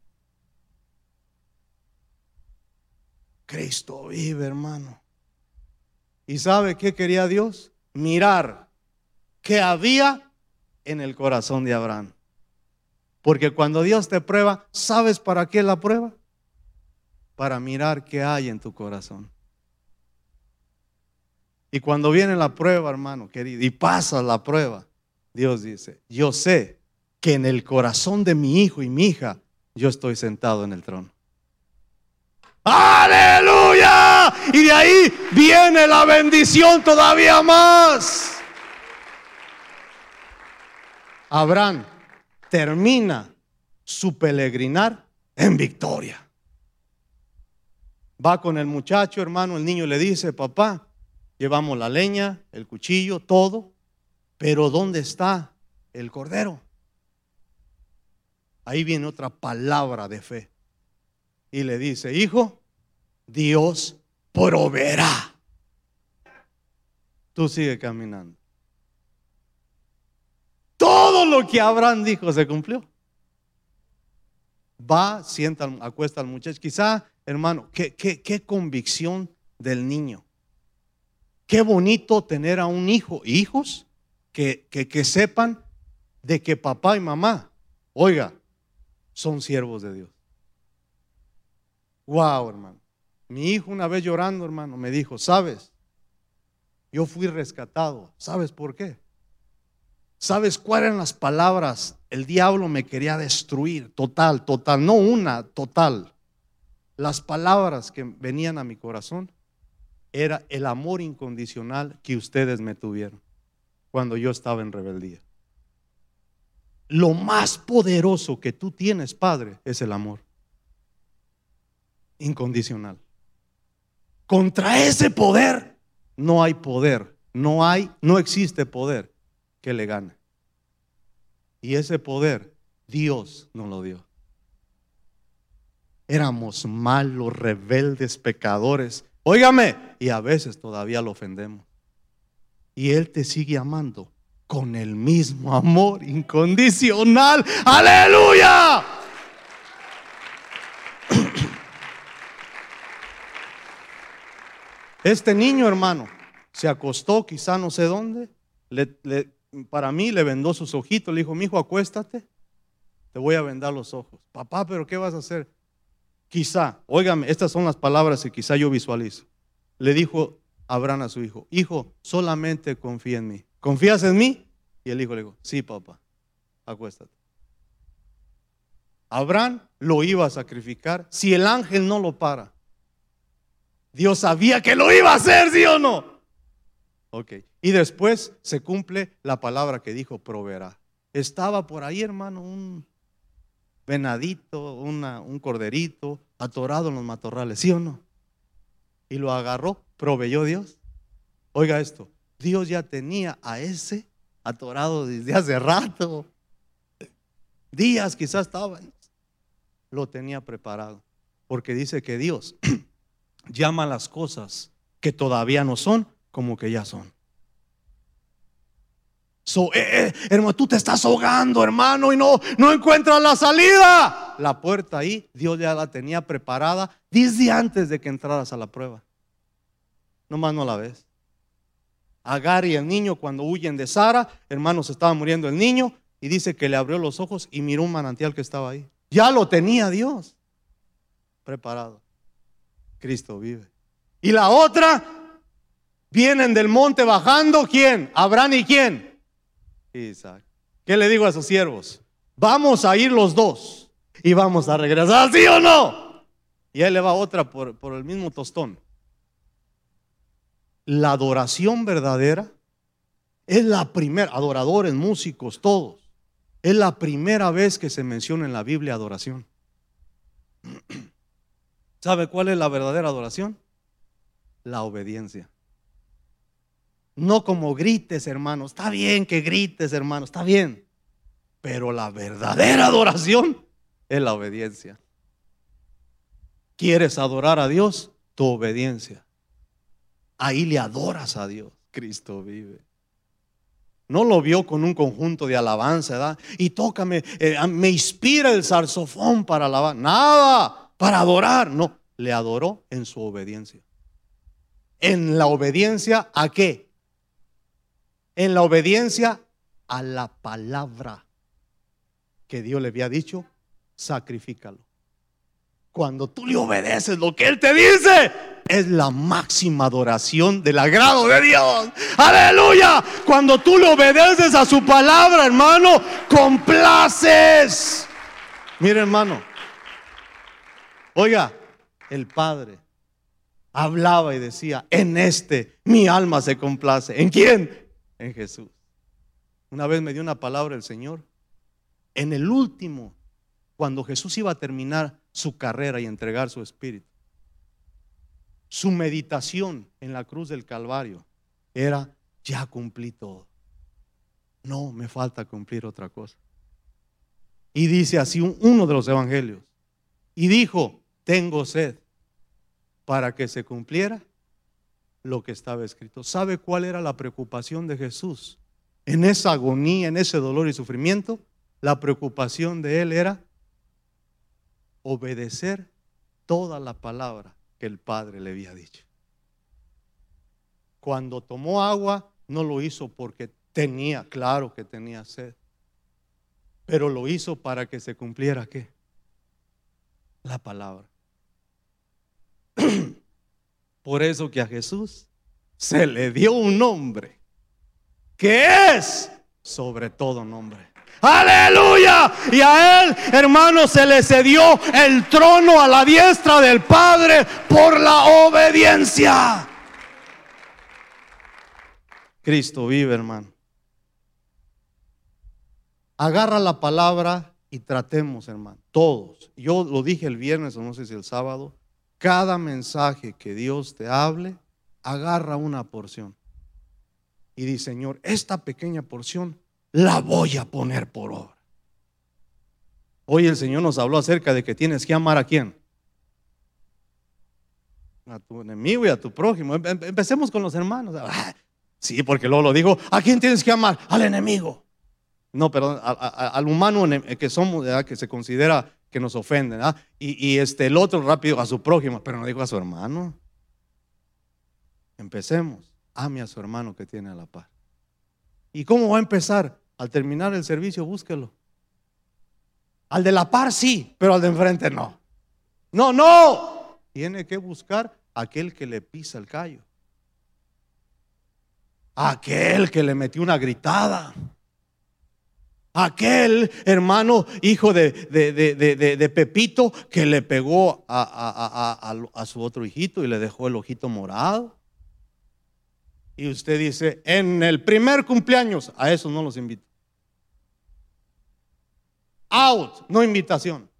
Cristo vive, hermano. ¿Y sabe qué quería Dios? Mirar qué había en el corazón de Abraham. Porque cuando Dios te prueba, ¿sabes para qué la prueba? Para mirar qué hay en tu corazón. Y cuando viene la prueba, hermano querido, y pasa la prueba, Dios dice, yo sé que en el corazón de mi hijo y mi hija, yo estoy sentado en el trono. Aleluya. Y de ahí viene la bendición todavía más. Abraham termina su peregrinar en victoria. Va con el muchacho, hermano, el niño le dice, papá, Llevamos la leña, el cuchillo, todo. Pero ¿dónde está el cordero? Ahí viene otra palabra de fe. Y le dice, hijo, Dios proveerá. Tú sigue caminando. Todo lo que Abraham dijo se cumplió. Va, sienta, acuesta al muchacho. Quizá, hermano, qué, qué, qué convicción del niño. Qué bonito tener a un hijo, hijos que, que, sepan de que papá y mamá, oiga, son siervos de Dios. Wow, hermano. Mi hijo una vez llorando, hermano, me dijo, ¿sabes? Yo fui rescatado. ¿Sabes por qué? ¿Sabes cuáles eran las palabras? El diablo me quería destruir, total, total, no una, total. Las palabras que venían a mi corazón era el amor incondicional que ustedes me tuvieron cuando yo estaba en rebeldía. Lo más poderoso que tú tienes, Padre, es el amor incondicional. Contra ese poder no hay poder, no hay, no existe poder que le gane. Y ese poder Dios nos lo dio. Éramos malos, rebeldes, pecadores, Óigame, y a veces todavía lo ofendemos. Y Él te sigue amando con el mismo amor incondicional. Aleluya. Este niño, hermano, se acostó quizá no sé dónde. para mí le vendó sus ojitos. Le dijo, mi hijo, acuéstate. Te voy a vendar los ojos. Papá, pero ¿qué vas a hacer? Quizá, óigame, estas son las palabras que quizá yo visualizo. Le dijo Abraham a su hijo, hijo, solamente confía en mí. ¿Confías en mí? Y el hijo le dijo, sí, papá, acuéstate. Abraham lo iba a sacrificar si el ángel no lo para. Dios sabía que lo iba a hacer, ¿sí o no? Ok. Y después se cumple la palabra que dijo, proveerá. Estaba por ahí, hermano, un venadito, un corderito, atorado en los matorrales, ¿sí o no? Y lo agarró, proveyó Dios. Oiga esto, Dios ya tenía a ese atorado desde hace rato. Días quizás estaban. Lo tenía preparado. Porque dice que Dios llama las cosas que todavía no son como que ya son. So, eh, eh, hermano, tú te estás ahogando, hermano, y no, no encuentras la salida. La puerta ahí, Dios ya la tenía preparada desde antes de que entraras a la prueba. Nomás no la ves. Agar y el niño cuando huyen de Sara, hermano, se estaba muriendo el niño y dice que le abrió los ojos y miró un manantial que estaba ahí. Ya lo tenía Dios preparado. Cristo vive. Y la otra, vienen del monte bajando, ¿quién? Abraham y quién? ¿Qué le digo a sus siervos? Vamos a ir los dos y vamos a regresar, ¿sí o no? Y ahí le va otra por, por el mismo tostón. La adoración verdadera es la primera, adoradores, músicos, todos. Es la primera vez que se menciona en la Biblia adoración. ¿Sabe cuál es la verdadera adoración? La obediencia. No como grites, hermano. Está bien que grites, hermano. Está bien. Pero la verdadera adoración es la obediencia. ¿Quieres adorar a Dios? Tu obediencia. Ahí le adoras a Dios. Cristo vive. No lo vio con un conjunto de alabanza, ¿verdad? Y tócame, eh, me inspira el saxofón para alabar. Nada, para adorar. No, le adoró en su obediencia. ¿En la obediencia a qué? En la obediencia a la palabra que Dios le había dicho, sacrifícalo. Cuando tú le obedeces lo que Él te dice, es la máxima adoración del agrado de Dios. Aleluya. Cuando tú le obedeces a su palabra, hermano, complaces. Mire, hermano. Oiga, el Padre hablaba y decía, en este mi alma se complace. ¿En quién? En Jesús. Una vez me dio una palabra el Señor. En el último, cuando Jesús iba a terminar su carrera y entregar su espíritu, su meditación en la cruz del Calvario era, ya cumplí todo. No, me falta cumplir otra cosa. Y dice así uno de los evangelios. Y dijo, tengo sed para que se cumpliera lo que estaba escrito. ¿Sabe cuál era la preocupación de Jesús? En esa agonía, en ese dolor y sufrimiento, la preocupación de él era obedecer toda la palabra que el Padre le había dicho. Cuando tomó agua, no lo hizo porque tenía, claro que tenía sed, pero lo hizo para que se cumpliera qué? La palabra. Por eso que a Jesús se le dio un nombre que es sobre todo nombre. Aleluya. Y a él, hermano, se le cedió el trono a la diestra del Padre por la obediencia. Cristo vive, hermano. Agarra la palabra y tratemos, hermano. Todos. Yo lo dije el viernes o no sé si el sábado. Cada mensaje que Dios te hable, agarra una porción. Y dice, Señor, esta pequeña porción la voy a poner por obra. Hoy el Señor nos habló acerca de que tienes que amar a quién. A tu enemigo y a tu prójimo. Empecemos con los hermanos. Ah, sí, porque luego lo dijo, ¿a quién tienes que amar? Al enemigo. No, perdón, al humano que somos, que se considera que nos ofende. Y, y, este, el otro rápido a su prójimo, pero no dijo a su hermano. Empecemos. Ame a su hermano que tiene a la par. ¿Y cómo va a empezar? Al terminar el servicio, búsquelo. Al de la par sí, pero al de enfrente no. No, no. Tiene que buscar aquel que le pisa el callo. aquel que le metió una gritada. Aquel hermano, hijo de, de, Pepito, que le pegó a, su otro hijito y le dejó el ojito morado. Y usted dice, en el primer cumpleaños, a eso no los invito. Out, no invitación.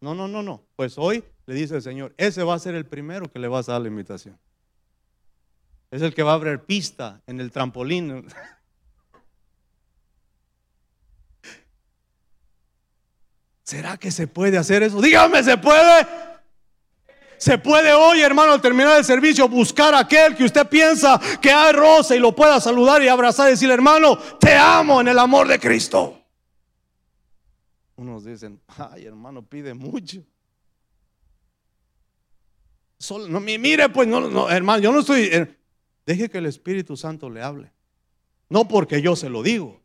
No, no, no, no. Pues hoy le dice el Señor, ese va a ser el primero que le vas a dar la invitación. Es el que va a abrir pista en el trampolín. ¿Será que se puede hacer eso? Dígame, ¿se puede? Se puede hoy, hermano, al terminar el servicio, buscar a aquel que usted piensa que hay rosa y lo pueda saludar y abrazar y decirle, hermano, te amo en el amor de Cristo. Unos dicen, ay, hermano, pide mucho. Solo, no, mire, pues, no, no, hermano, yo no estoy. Eh, deje que el Espíritu Santo le hable. No porque yo se lo digo.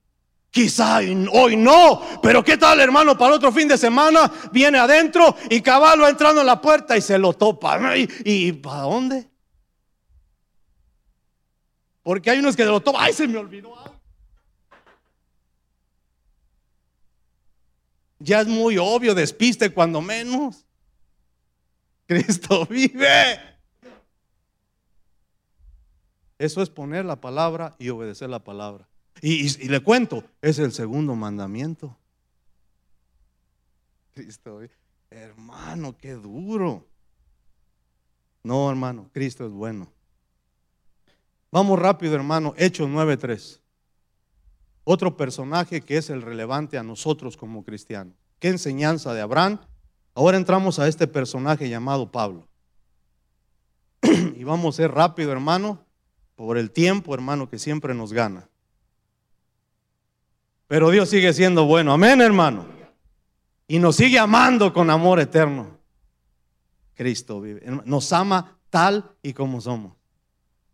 Quizá hoy no, pero ¿qué tal hermano? Para otro fin de semana viene adentro y caballo entrando en la puerta y se lo topa. ¿Y, para dónde? Porque hay unos que se lo topan. ¡Ay, se me olvidó algo! Ya es muy obvio, despiste cuando menos. Cristo vive. Eso es poner la palabra y obedecer la palabra. Y, le cuento, es el segundo mandamiento. Cristo, hermano, qué duro. No, hermano, Cristo es bueno. Vamos rápido, hermano, Hechos 9:3. Otro personaje que es el relevante a nosotros como cristianos. ¿Qué enseñanza de Abraham? Ahora entramos a este personaje llamado Pablo. y vamos a ser rápido, hermano, por el tiempo, hermano, que siempre nos gana. Pero Dios sigue siendo bueno. Amén, hermano. Y nos sigue amando con amor eterno. Cristo vive. Nos ama tal y como somos.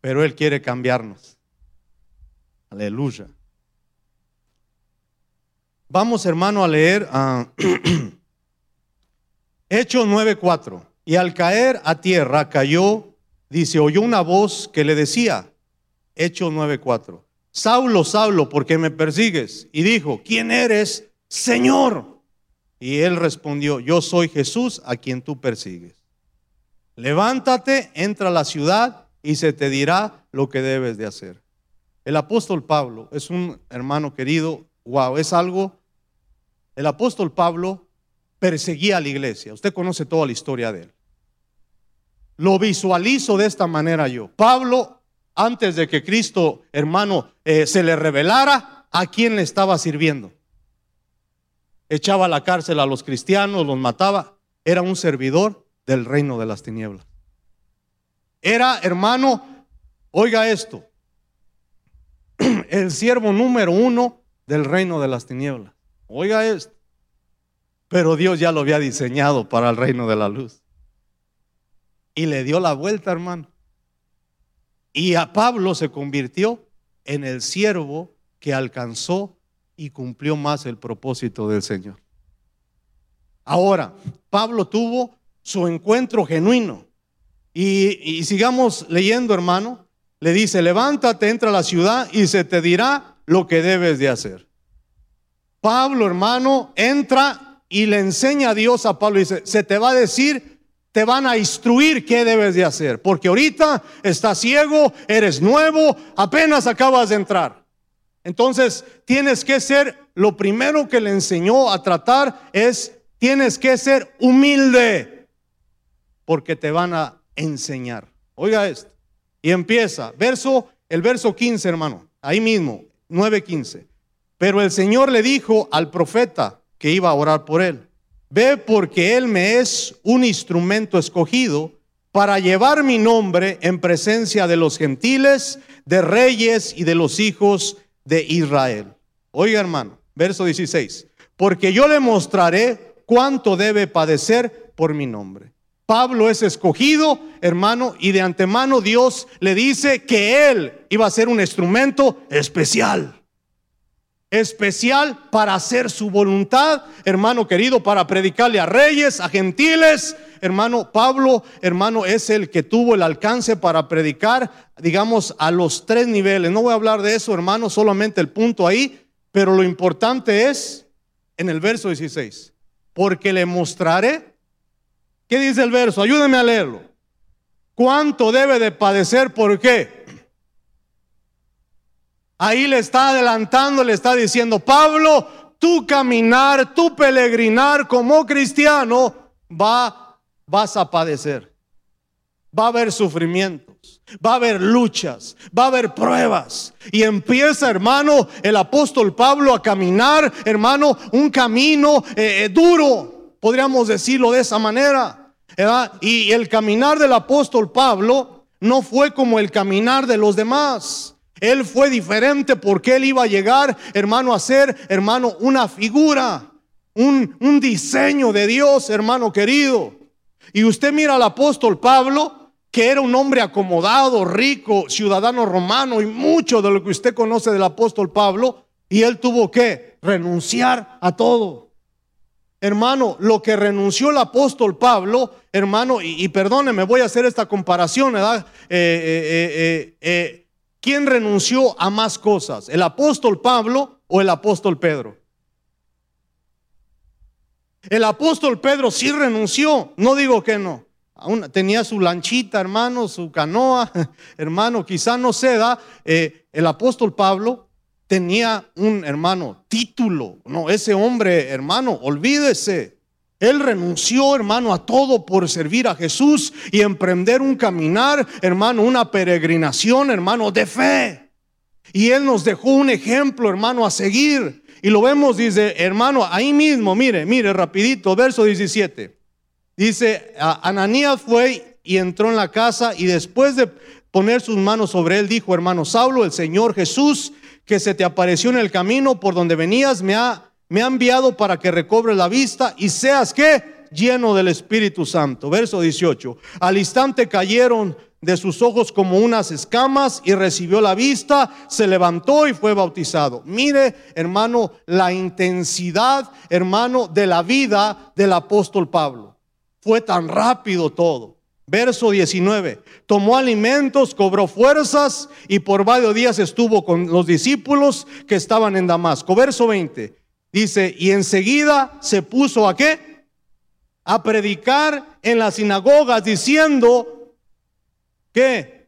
Pero Él quiere cambiarnos. Aleluya. Vamos, hermano, a leer a Hechos 9:4. Y al caer a tierra cayó, dice, oyó una voz que le decía, Hechos 9:4. Saulo, Saulo, ¿por qué me persigues? Y dijo, ¿quién eres, Señor? Y él respondió, yo soy Jesús a quien tú persigues. Levántate, entra a la ciudad y se te dirá lo que debes de hacer. El apóstol Pablo es un hermano querido, wow, es algo. El apóstol Pablo perseguía a la iglesia. Usted conoce toda la historia de él. Lo visualizo de esta manera yo. Pablo antes de que Cristo, hermano, eh, se le revelara, ¿a quién le estaba sirviendo? Echaba a la cárcel a los cristianos, los mataba. Era un servidor del reino de las tinieblas. Era, hermano, oiga esto, el siervo número uno del reino de las tinieblas. Oiga esto. Pero Dios ya lo había diseñado para el reino de la luz. Y le dio la vuelta, hermano. Y a Pablo se convirtió en el siervo que alcanzó y cumplió más el propósito del Señor. Ahora, Pablo tuvo su encuentro genuino. Y, sigamos leyendo, hermano. Le dice, levántate, entra a la ciudad y se te dirá lo que debes de hacer. Pablo, hermano, entra y le enseña a Dios a Pablo. Dice, se te va a decir te van a instruir qué debes de hacer. Porque ahorita estás ciego, eres nuevo, apenas acabas de entrar. Entonces tienes que ser, lo primero que le enseñó a tratar es, tienes que ser humilde. Porque te van a enseñar. Oiga esto. Y empieza, verso, el verso 15, hermano, ahí mismo, 9:15. Pero el Señor le dijo al profeta que iba a orar por él. Ve porque Él me es un instrumento escogido para llevar mi nombre en presencia de los gentiles, de reyes y de los hijos de Israel. Oiga hermano, verso 16. Porque yo le mostraré cuánto debe padecer por mi nombre. Pablo es escogido, hermano, y de antemano Dios le dice que él iba a ser un instrumento especial especial para hacer su voluntad, hermano querido, para predicarle a reyes, a gentiles hermano, Pablo, hermano, es el que tuvo el alcance para predicar, digamos, a los tres niveles. No voy a hablar de eso, hermano, solamente el punto ahí, pero lo importante es en el verso 16, porque le mostraré, ¿qué dice el verso? Ayúdeme a leerlo. ¿Cuánto debe de padecer? ¿Por qué? Ahí le está adelantando, le está diciendo, Pablo, tu caminar, tu peregrinar como cristiano, va, vas a padecer. Va a haber sufrimientos, va a haber luchas, va a haber pruebas. Y empieza, hermano, el apóstol Pablo a caminar, hermano, un camino eh, eh, duro, podríamos decirlo de esa manera. Y el caminar del apóstol Pablo no fue como el caminar de los demás. Él fue diferente porque él iba a llegar, hermano, a ser, hermano, una figura, un, diseño de Dios, hermano querido. Y usted mira al apóstol Pablo, que era un hombre acomodado, rico, ciudadano romano y mucho de lo que usted conoce del apóstol Pablo, y él tuvo que renunciar a todo. Hermano, lo que renunció el apóstol Pablo, hermano, y, perdóneme, voy a hacer esta comparación, ¿verdad? Eh, eh, eh, ¿Quién renunció a más cosas? ¿El apóstol Pablo o el apóstol Pedro? El apóstol Pedro sí renunció, no digo que no. tenía su lanchita, hermano, su canoa, hermano, quizá no se da. Eh, el apóstol Pablo tenía un hermano título. No, ese hombre, hermano, olvídese. Él renunció, hermano, a todo por servir a Jesús y emprender un caminar, hermano, una peregrinación, hermano, de fe. Y Él nos dejó un ejemplo, hermano, a seguir. Y lo vemos, dice, hermano, ahí mismo, mire, mire, rapidito, verso 17. Dice, Ananías fue y entró en la casa y después de poner sus manos sobre él, dijo, hermano Saulo, el Señor Jesús, que se te apareció en el camino por donde venías, me ha me ha enviado para que recobre la vista y seas que lleno del Espíritu Santo. Verso 18. Al instante cayeron de sus ojos como unas escamas y recibió la vista, se levantó y fue bautizado. Mire, hermano, la intensidad, hermano, de la vida del apóstol Pablo. Fue tan rápido todo. Verso 19. Tomó alimentos, cobró fuerzas y por varios días estuvo con los discípulos que estaban en Damasco. Verso 20. Dice, y enseguida se puso a qué? A predicar en las sinagogas diciendo que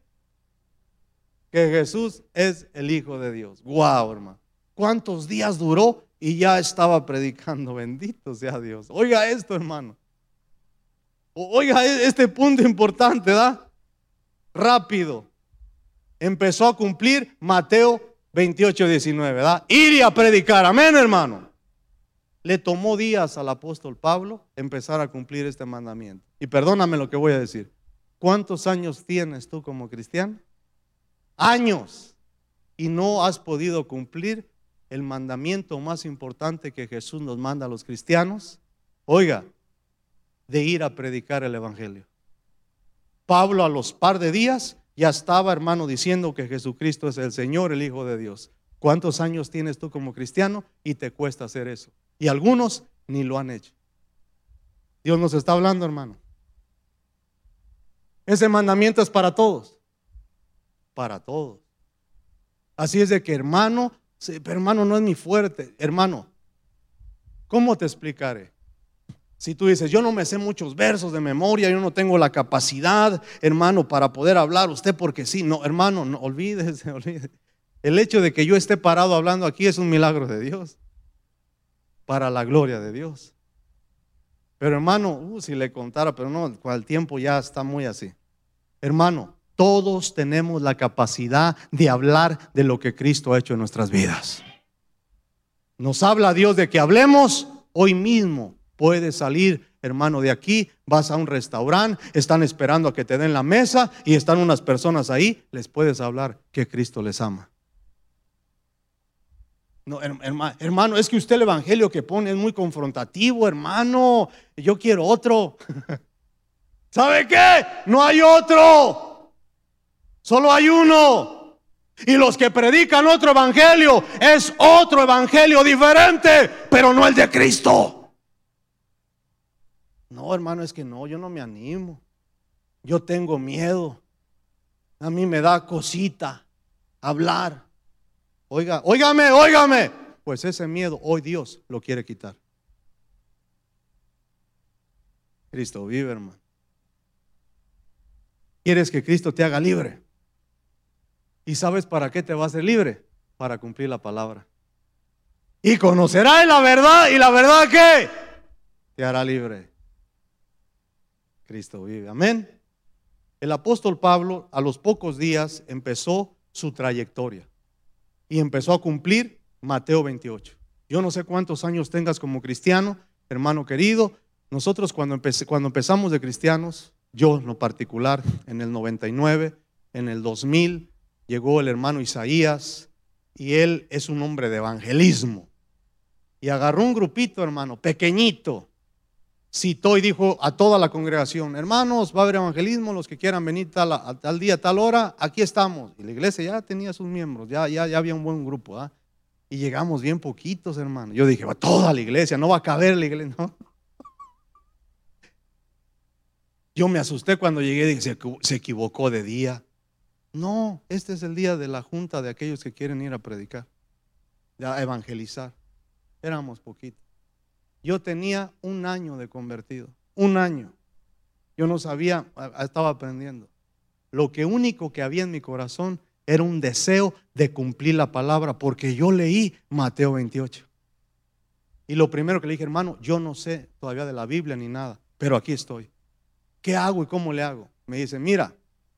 que Jesús es el Hijo de Dios. Wow, hermano. ¿Cuántos días duró? Y ya estaba predicando. Bendito sea Dios. Oiga esto, hermano. Oiga e-, este punto importante, ¿da? Rápido. Empezó a cumplir Mateo 28, 19, ¿verdad? Ir y a predicar. Amén, hermano. Le tomó días al apóstol Pablo empezar a cumplir este mandamiento. Y perdóname lo que voy a decir. ¿Cuántos años tienes tú como cristiano? Años. Y no has podido cumplir el mandamiento más importante que Jesús nos manda a los cristianos. Oiga, de ir a predicar el Evangelio. Pablo a los par de días ya estaba, hermano, diciendo que Jesucristo es el Señor, el Hijo de Dios. ¿Cuántos años tienes tú como cristiano y te cuesta hacer eso? Y algunos ni lo han hecho. Dios nos está hablando, hermano. Ese mandamiento es para todos. Para todos. Así es de que, hermano, hermano no es mi fuerte. Hermano, ¿cómo te explicaré? Si tú dices, yo no me sé muchos versos de memoria, yo no tengo la capacidad, hermano, para poder hablar usted porque sí, no, hermano, no olvídese, olvídese. El hecho de que yo esté parado hablando aquí es un milagro de Dios para la gloria de Dios. Pero hermano, uh, si le contara, pero no, con el tiempo ya está muy así. Hermano, todos tenemos la capacidad de hablar de lo que Cristo ha hecho en nuestras vidas. Nos habla Dios de que hablemos hoy mismo. Puedes salir, hermano, de aquí, vas a un restaurante, están esperando a que te den la mesa y están unas personas ahí, les puedes hablar que Cristo les ama. No, hermano, es que usted el evangelio que pone es muy confrontativo, hermano. Yo quiero otro. ¿Sabe qué? No hay otro. Solo hay uno. Y los que predican otro evangelio es otro evangelio diferente, pero no el de Cristo. No, hermano, es que no, yo no me animo. Yo tengo miedo. A mí me da cosita hablar. Oiga, óigame, óigame. Pues ese miedo hoy Dios lo quiere quitar. Cristo vive, hermano. ¿Quieres que Cristo te haga libre? ¿Y sabes para qué te va a hacer libre? Para cumplir la palabra. Y conocerás la verdad y la verdad que te hará libre. Cristo vive. Amén. El apóstol Pablo a los pocos días empezó su trayectoria y empezó a cumplir Mateo 28. Yo no sé cuántos años tengas como cristiano, hermano querido. Nosotros cuando, cuando empezamos de cristianos, yo en lo particular, en el 99, en el 2000, llegó el hermano Isaías y él es un hombre de evangelismo. Y agarró un grupito, hermano, pequeñito. Citó y dijo a toda la congregación, hermanos, va a haber evangelismo, los que quieran venir tal, tal día, tal hora, aquí estamos. Y la iglesia ya tenía sus miembros, ya, ya, ya había un buen grupo. ¿ah? Y llegamos bien poquitos, hermano. Yo dije, va toda la iglesia, no va a caber la iglesia. No. Yo me asusté cuando llegué y dije, se equivocó de día. No, este es el día de la junta de aquellos que quieren ir a predicar, a evangelizar. Éramos poquitos. Yo tenía un año de convertido, un año. Yo no sabía, estaba aprendiendo. Lo que único que había en mi corazón era un deseo de cumplir la palabra, porque yo leí Mateo 28. Y lo primero que le dije, hermano, yo no sé todavía de la Biblia ni nada, pero aquí estoy. ¿Qué hago y cómo le hago? Me dice, mira,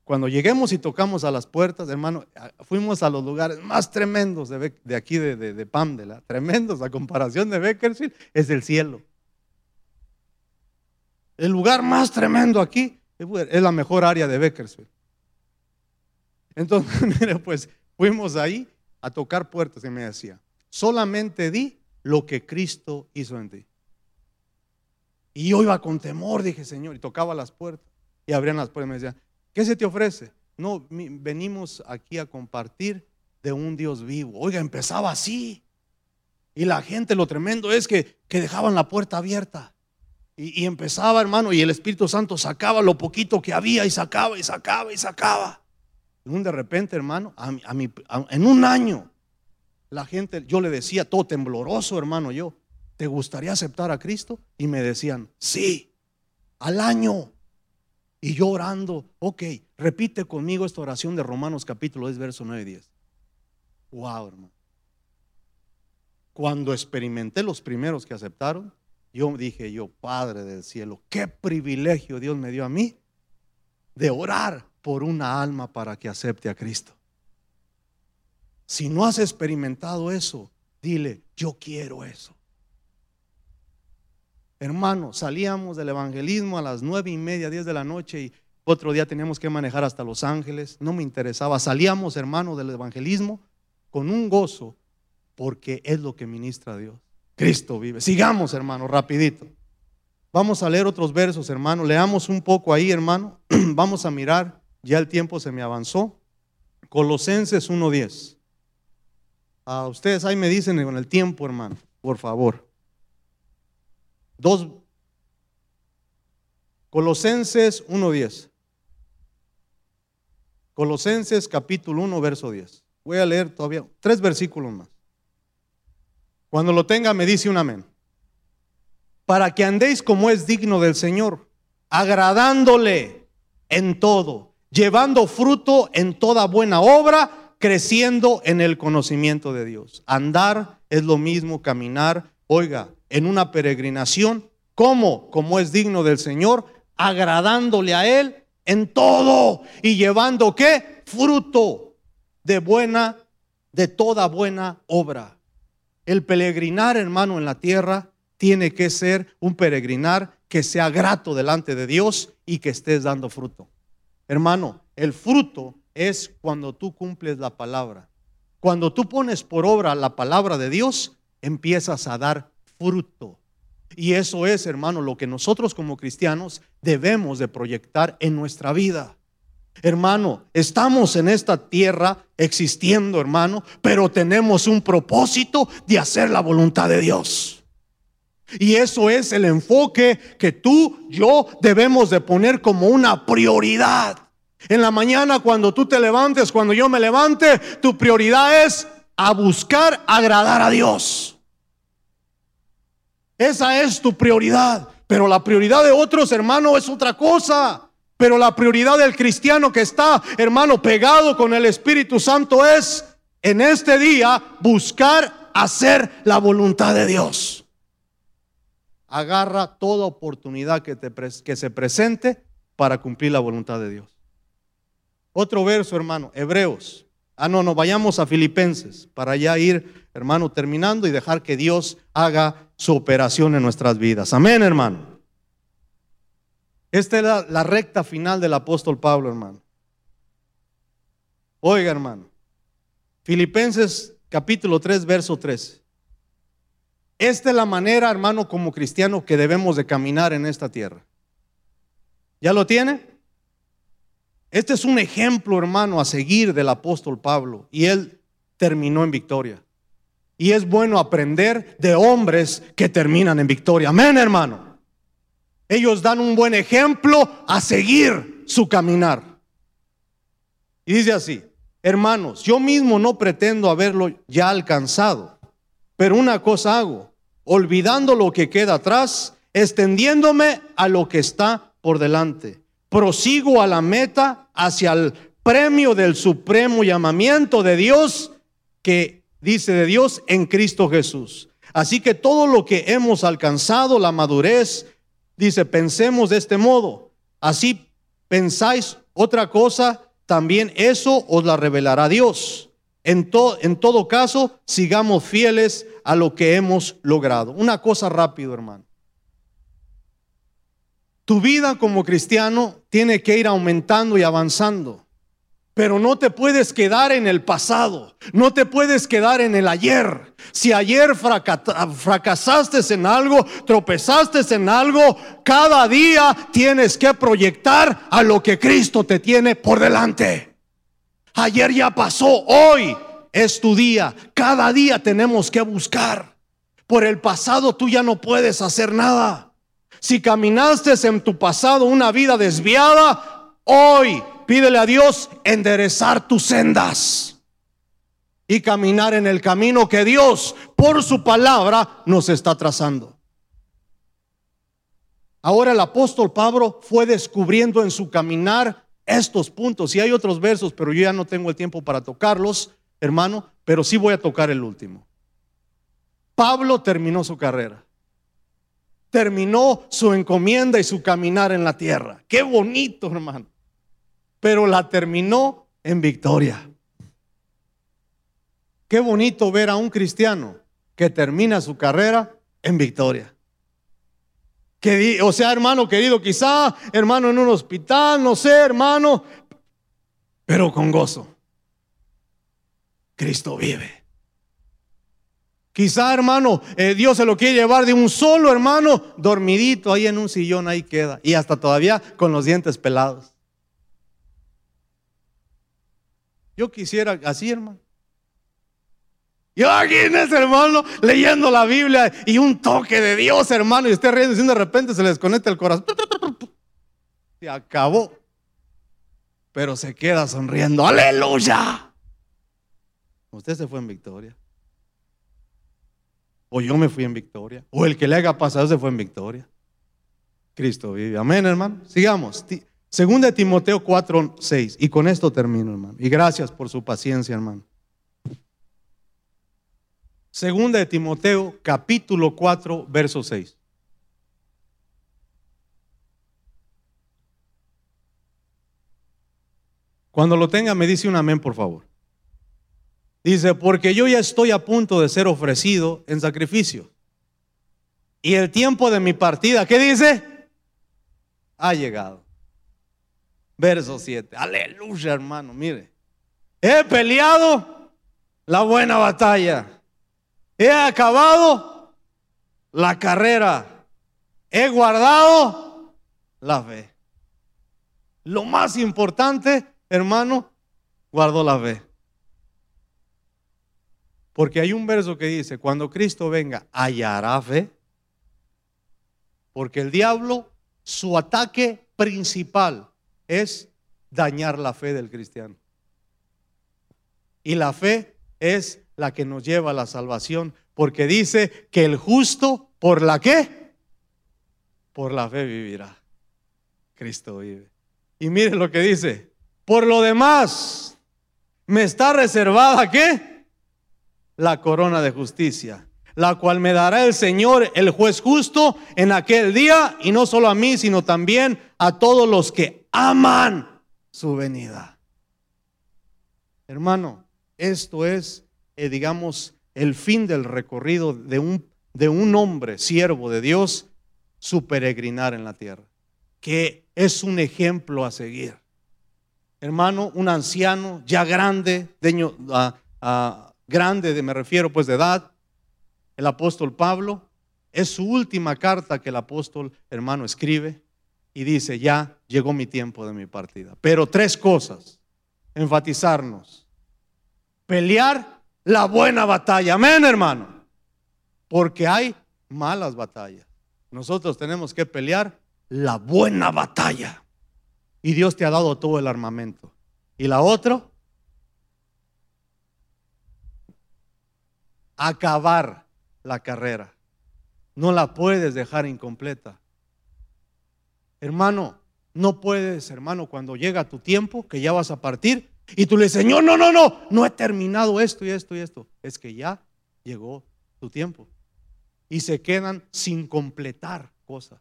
cuando lleguemos y tocamos a las puertas, hermano, fuimos a los lugares más tremendos de, aquí de, de, Pamdela, tremendos a comparación de Beckersfield, es el cielo. El lugar más tremendo aquí es la mejor área de Beckersfield. Entonces, mire, pues fuimos ahí a tocar puertas y me decía, solamente di lo que Cristo hizo en ti. Y yo iba con temor, dije, Señor, y tocaba las puertas y abrían las puertas y me decía, ¿Qué se te ofrece? No, venimos aquí a compartir de un Dios vivo. Oiga, empezaba así. Y la gente, lo tremendo es que, que dejaban la puerta abierta. Y, empezaba, hermano, y el Espíritu Santo sacaba lo poquito que había y sacaba y sacaba y sacaba. Y un de repente, hermano, a, en un año, la gente, yo le decía todo tembloroso, hermano, yo, ¿te gustaría aceptar a Cristo? Y me decían, sí, al año. Y yo orando, ok, repite conmigo esta oración de Romanos capítulo 10, verso 9 y 10. Wow, hermano. Cuando experimenté los primeros que aceptaron, yo dije yo, Padre del cielo, qué privilegio Dios me dio a mí de orar por una alma para que acepte a Cristo. Si no has experimentado eso, dile, yo quiero eso. Hermano, salíamos del evangelismo a las nueve y media, diez de la noche y otro día teníamos que manejar hasta Los Ángeles. No me interesaba. Salíamos, hermano, del evangelismo con un gozo porque es lo que ministra Dios. Cristo vive. Sigamos, hermano, rapidito. Vamos a leer otros versos, hermano. Leamos un poco ahí, hermano. Vamos a mirar. Ya el tiempo se me avanzó. Colosenses 1.10. A ustedes ahí me dicen con el tiempo, hermano, por favor. Dos, Colosenses 1.10. Colosenses capítulo 1, verso 10. Voy a leer todavía tres versículos más. Cuando lo tenga me dice un amén. Para que andéis como es digno del Señor, agradándole en todo, llevando fruto en toda buena obra, creciendo en el conocimiento de Dios. Andar es lo mismo, caminar. Oiga, en una peregrinación. ¿Cómo? Como es digno del Señor, agradándole a Él en todo y llevando qué? Fruto de buena, de toda buena obra. El peregrinar, hermano, en la tierra tiene que ser un peregrinar que sea grato delante de Dios y que estés dando fruto. Hermano, el fruto es cuando tú cumples la palabra. Cuando tú pones por obra la palabra de Dios, empiezas a dar fruto. Y eso es, hermano, lo que nosotros como cristianos debemos de proyectar en nuestra vida. Hermano, estamos en esta tierra existiendo, hermano, pero tenemos un propósito de hacer la voluntad de Dios. Y eso es el enfoque que tú, yo debemos de poner como una prioridad. En la mañana cuando tú te levantes, cuando yo me levante, tu prioridad es a buscar agradar a Dios. Esa es tu prioridad. Pero la prioridad de otros, hermano, es otra cosa. Pero la prioridad del cristiano que está, hermano, pegado con el Espíritu Santo es en este día buscar hacer la voluntad de Dios. Agarra toda oportunidad que, te, que se presente para cumplir la voluntad de Dios. Otro verso, hermano, Hebreos. Ah, no, no, vayamos a Filipenses para ya ir, hermano, terminando y dejar que Dios haga su operación en nuestras vidas. Amén, hermano. Esta es la, recta final del apóstol Pablo, hermano. Oiga, hermano. Filipenses capítulo 3, verso 13. Esta es la manera, hermano, como cristiano que debemos de caminar en esta tierra. ¿Ya lo tiene? Este es un ejemplo, hermano, a seguir del apóstol Pablo. Y él terminó en victoria. Y es bueno aprender de hombres que terminan en victoria. Amén, hermano. Ellos dan un buen ejemplo a seguir su caminar. Y dice así, hermanos, yo mismo no pretendo haberlo ya alcanzado, pero una cosa hago, olvidando lo que queda atrás, extendiéndome a lo que está por delante prosigo a la meta hacia el premio del supremo llamamiento de Dios que dice de Dios en Cristo Jesús. Así que todo lo que hemos alcanzado, la madurez, dice, pensemos de este modo. Así pensáis otra cosa, también eso os la revelará Dios. En, en todo caso, sigamos fieles a lo que hemos logrado. Una cosa rápido, hermano. Tu vida como cristiano tiene que ir aumentando y avanzando. Pero no te puedes quedar en el pasado, no te puedes quedar en el ayer. Si ayer fracasaste en algo, tropezaste en algo, cada día tienes que proyectar a lo que Cristo te tiene por delante. Ayer ya pasó, hoy es tu día. Cada día tenemos que buscar. Por el pasado tú ya no puedes hacer nada. Si caminaste en tu pasado una vida desviada, hoy pídele a Dios enderezar tus sendas y caminar en el camino que Dios, por su palabra, nos está trazando. Ahora el apóstol Pablo fue descubriendo en su caminar estos puntos. Y hay otros versos, pero yo ya no tengo el tiempo para tocarlos, hermano, pero sí voy a tocar el último. Pablo terminó su carrera terminó su encomienda y su caminar en la tierra. Qué bonito, hermano. Pero la terminó en victoria. Qué bonito ver a un cristiano que termina su carrera en victoria. Que, o sea, hermano querido, quizá, hermano, en un hospital, no sé, hermano, pero con gozo. Cristo vive. Quizá, hermano, eh, Dios se lo quiere llevar de un solo hermano, dormidito ahí en un sillón, ahí queda. Y hasta todavía con los dientes pelados. Yo quisiera así, hermano. Yo aquí en ese hermano leyendo la Biblia y un toque de Dios, hermano, y usted riendo y de repente se le desconecta el corazón. Se acabó. Pero se queda sonriendo. Aleluya. Usted se fue en victoria. O yo me fui en victoria. O el que le haga pasar se fue en victoria. Cristo vive. Amén, hermano. Sigamos. Segunda de Timoteo 4, 6. Y con esto termino, hermano. Y gracias por su paciencia, hermano. Segunda de Timoteo, capítulo 4, verso 6. Cuando lo tenga, me dice un amén, por favor. Dice, porque yo ya estoy a punto de ser ofrecido en sacrificio. Y el tiempo de mi partida, ¿qué dice? Ha llegado. Verso 7. Aleluya, hermano, mire. He peleado la buena batalla. He acabado la carrera. He guardado la fe. Lo más importante, hermano, guardó la fe. Porque hay un verso que dice, cuando Cristo venga, hallará fe. Porque el diablo, su ataque principal es dañar la fe del cristiano. Y la fe es la que nos lleva a la salvación, porque dice que el justo, ¿por la qué? Por la fe vivirá. Cristo vive. Y mire lo que dice, por lo demás, me está reservada qué? La corona de justicia, la cual me dará el Señor, el juez justo, en aquel día, y no solo a mí, sino también a todos los que aman su venida. Hermano, esto es, eh, digamos, el fin del recorrido de un, de un hombre, siervo de Dios, su peregrinar en la tierra, que es un ejemplo a seguir. Hermano, un anciano ya grande, de, grande, me refiero pues de edad, el apóstol Pablo, es su última carta que el apóstol hermano escribe y dice, ya llegó mi tiempo de mi partida. Pero tres cosas, enfatizarnos. Pelear la buena batalla. Amén, hermano. Porque hay malas batallas. Nosotros tenemos que pelear la buena batalla. Y Dios te ha dado todo el armamento. Y la otra, acabar la carrera. No la puedes dejar incompleta. Hermano, no puedes, hermano, cuando llega tu tiempo, que ya vas a partir, y tú le dices, Señor, no, no, no, no he terminado esto y esto y esto. Es que ya llegó tu tiempo. Y se quedan sin completar cosas.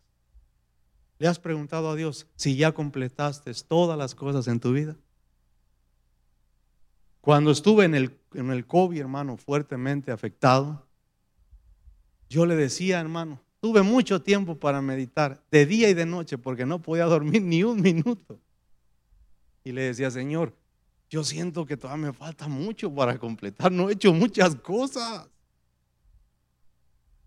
¿Le has preguntado a Dios si ya completaste todas las cosas en tu vida? Cuando estuve en el, en el COVID, hermano, fuertemente afectado, yo le decía, hermano, tuve mucho tiempo para meditar, de día y de noche, porque no podía dormir ni un minuto. Y le decía, Señor, yo siento que todavía me falta mucho para completar, no he hecho muchas cosas.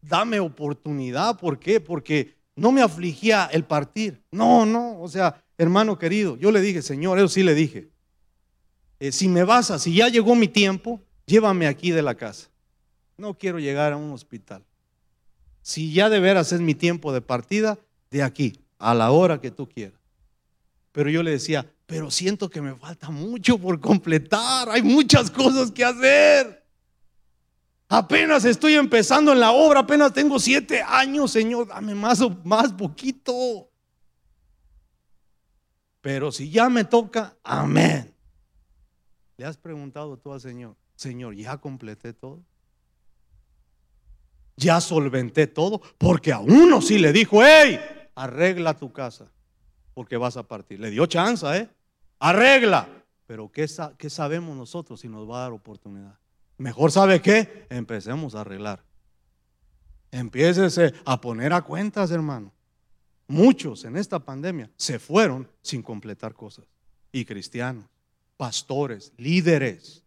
Dame oportunidad, ¿por qué? Porque no me afligía el partir. No, no, o sea, hermano querido, yo le dije, Señor, eso sí le dije. Eh, si me vas a, si ya llegó mi tiempo, llévame aquí de la casa. No quiero llegar a un hospital. Si ya de veras es mi tiempo de partida, de aquí, a la hora que tú quieras. Pero yo le decía, pero siento que me falta mucho por completar, hay muchas cosas que hacer. Apenas estoy empezando en la obra, apenas tengo siete años, Señor, dame más, más poquito. Pero si ya me toca, amén. ¿Le has preguntado tú al Señor, Señor, ya completé todo? Ya solventé todo, porque a uno sí le dijo, hey, arregla tu casa, porque vas a partir. Le dio chance, ¿eh? Arregla. Pero ¿qué, ¿qué sabemos nosotros si nos va a dar oportunidad? Mejor sabe qué, empecemos a arreglar. Empiécese a poner a cuentas, hermano. Muchos en esta pandemia se fueron sin completar cosas. Y cristianos, pastores, líderes.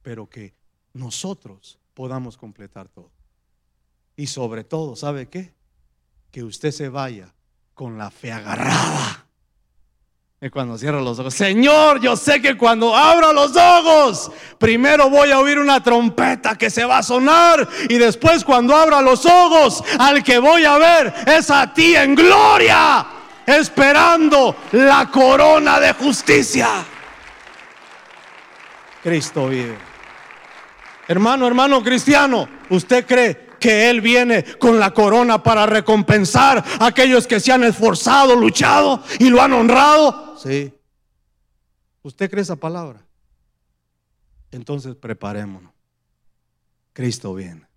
Pero que nosotros podamos completar todo. Y sobre todo, ¿sabe qué? Que usted se vaya con la fe agarrada y cuando cierro los ojos, Señor, yo sé que cuando abro los ojos, primero voy a oír una trompeta que se va a sonar y después cuando abra los ojos, al que voy a ver es a ti en gloria, esperando la corona de justicia. Cristo vive. Hermano, hermano cristiano, ¿usted cree que Él viene con la corona para recompensar a aquellos que se han esforzado, luchado y lo han honrado? Sí. ¿Usted cree esa palabra? Entonces preparémonos. Cristo viene.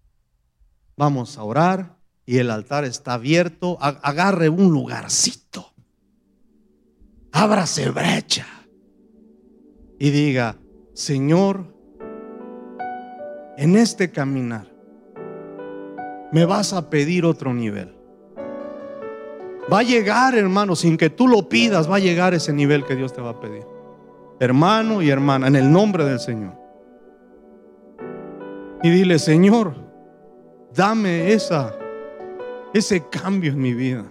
Vamos a orar y el altar está abierto. Agarre un lugarcito. Ábrase brecha. Y diga, Señor, en este caminar me vas a pedir otro nivel. Va a llegar, hermano, sin que tú lo pidas, va a llegar ese nivel que Dios te va a pedir. Hermano y hermana, en el nombre del Señor. Y dile, Señor, dame esa, ese cambio en mi vida.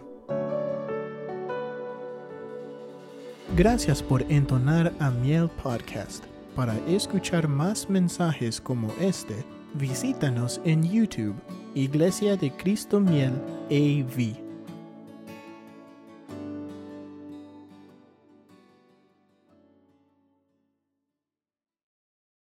Gracias por entonar a Miel Podcast. Para escuchar más mensajes como este, visítanos en YouTube Iglesia de Cristo Miel AV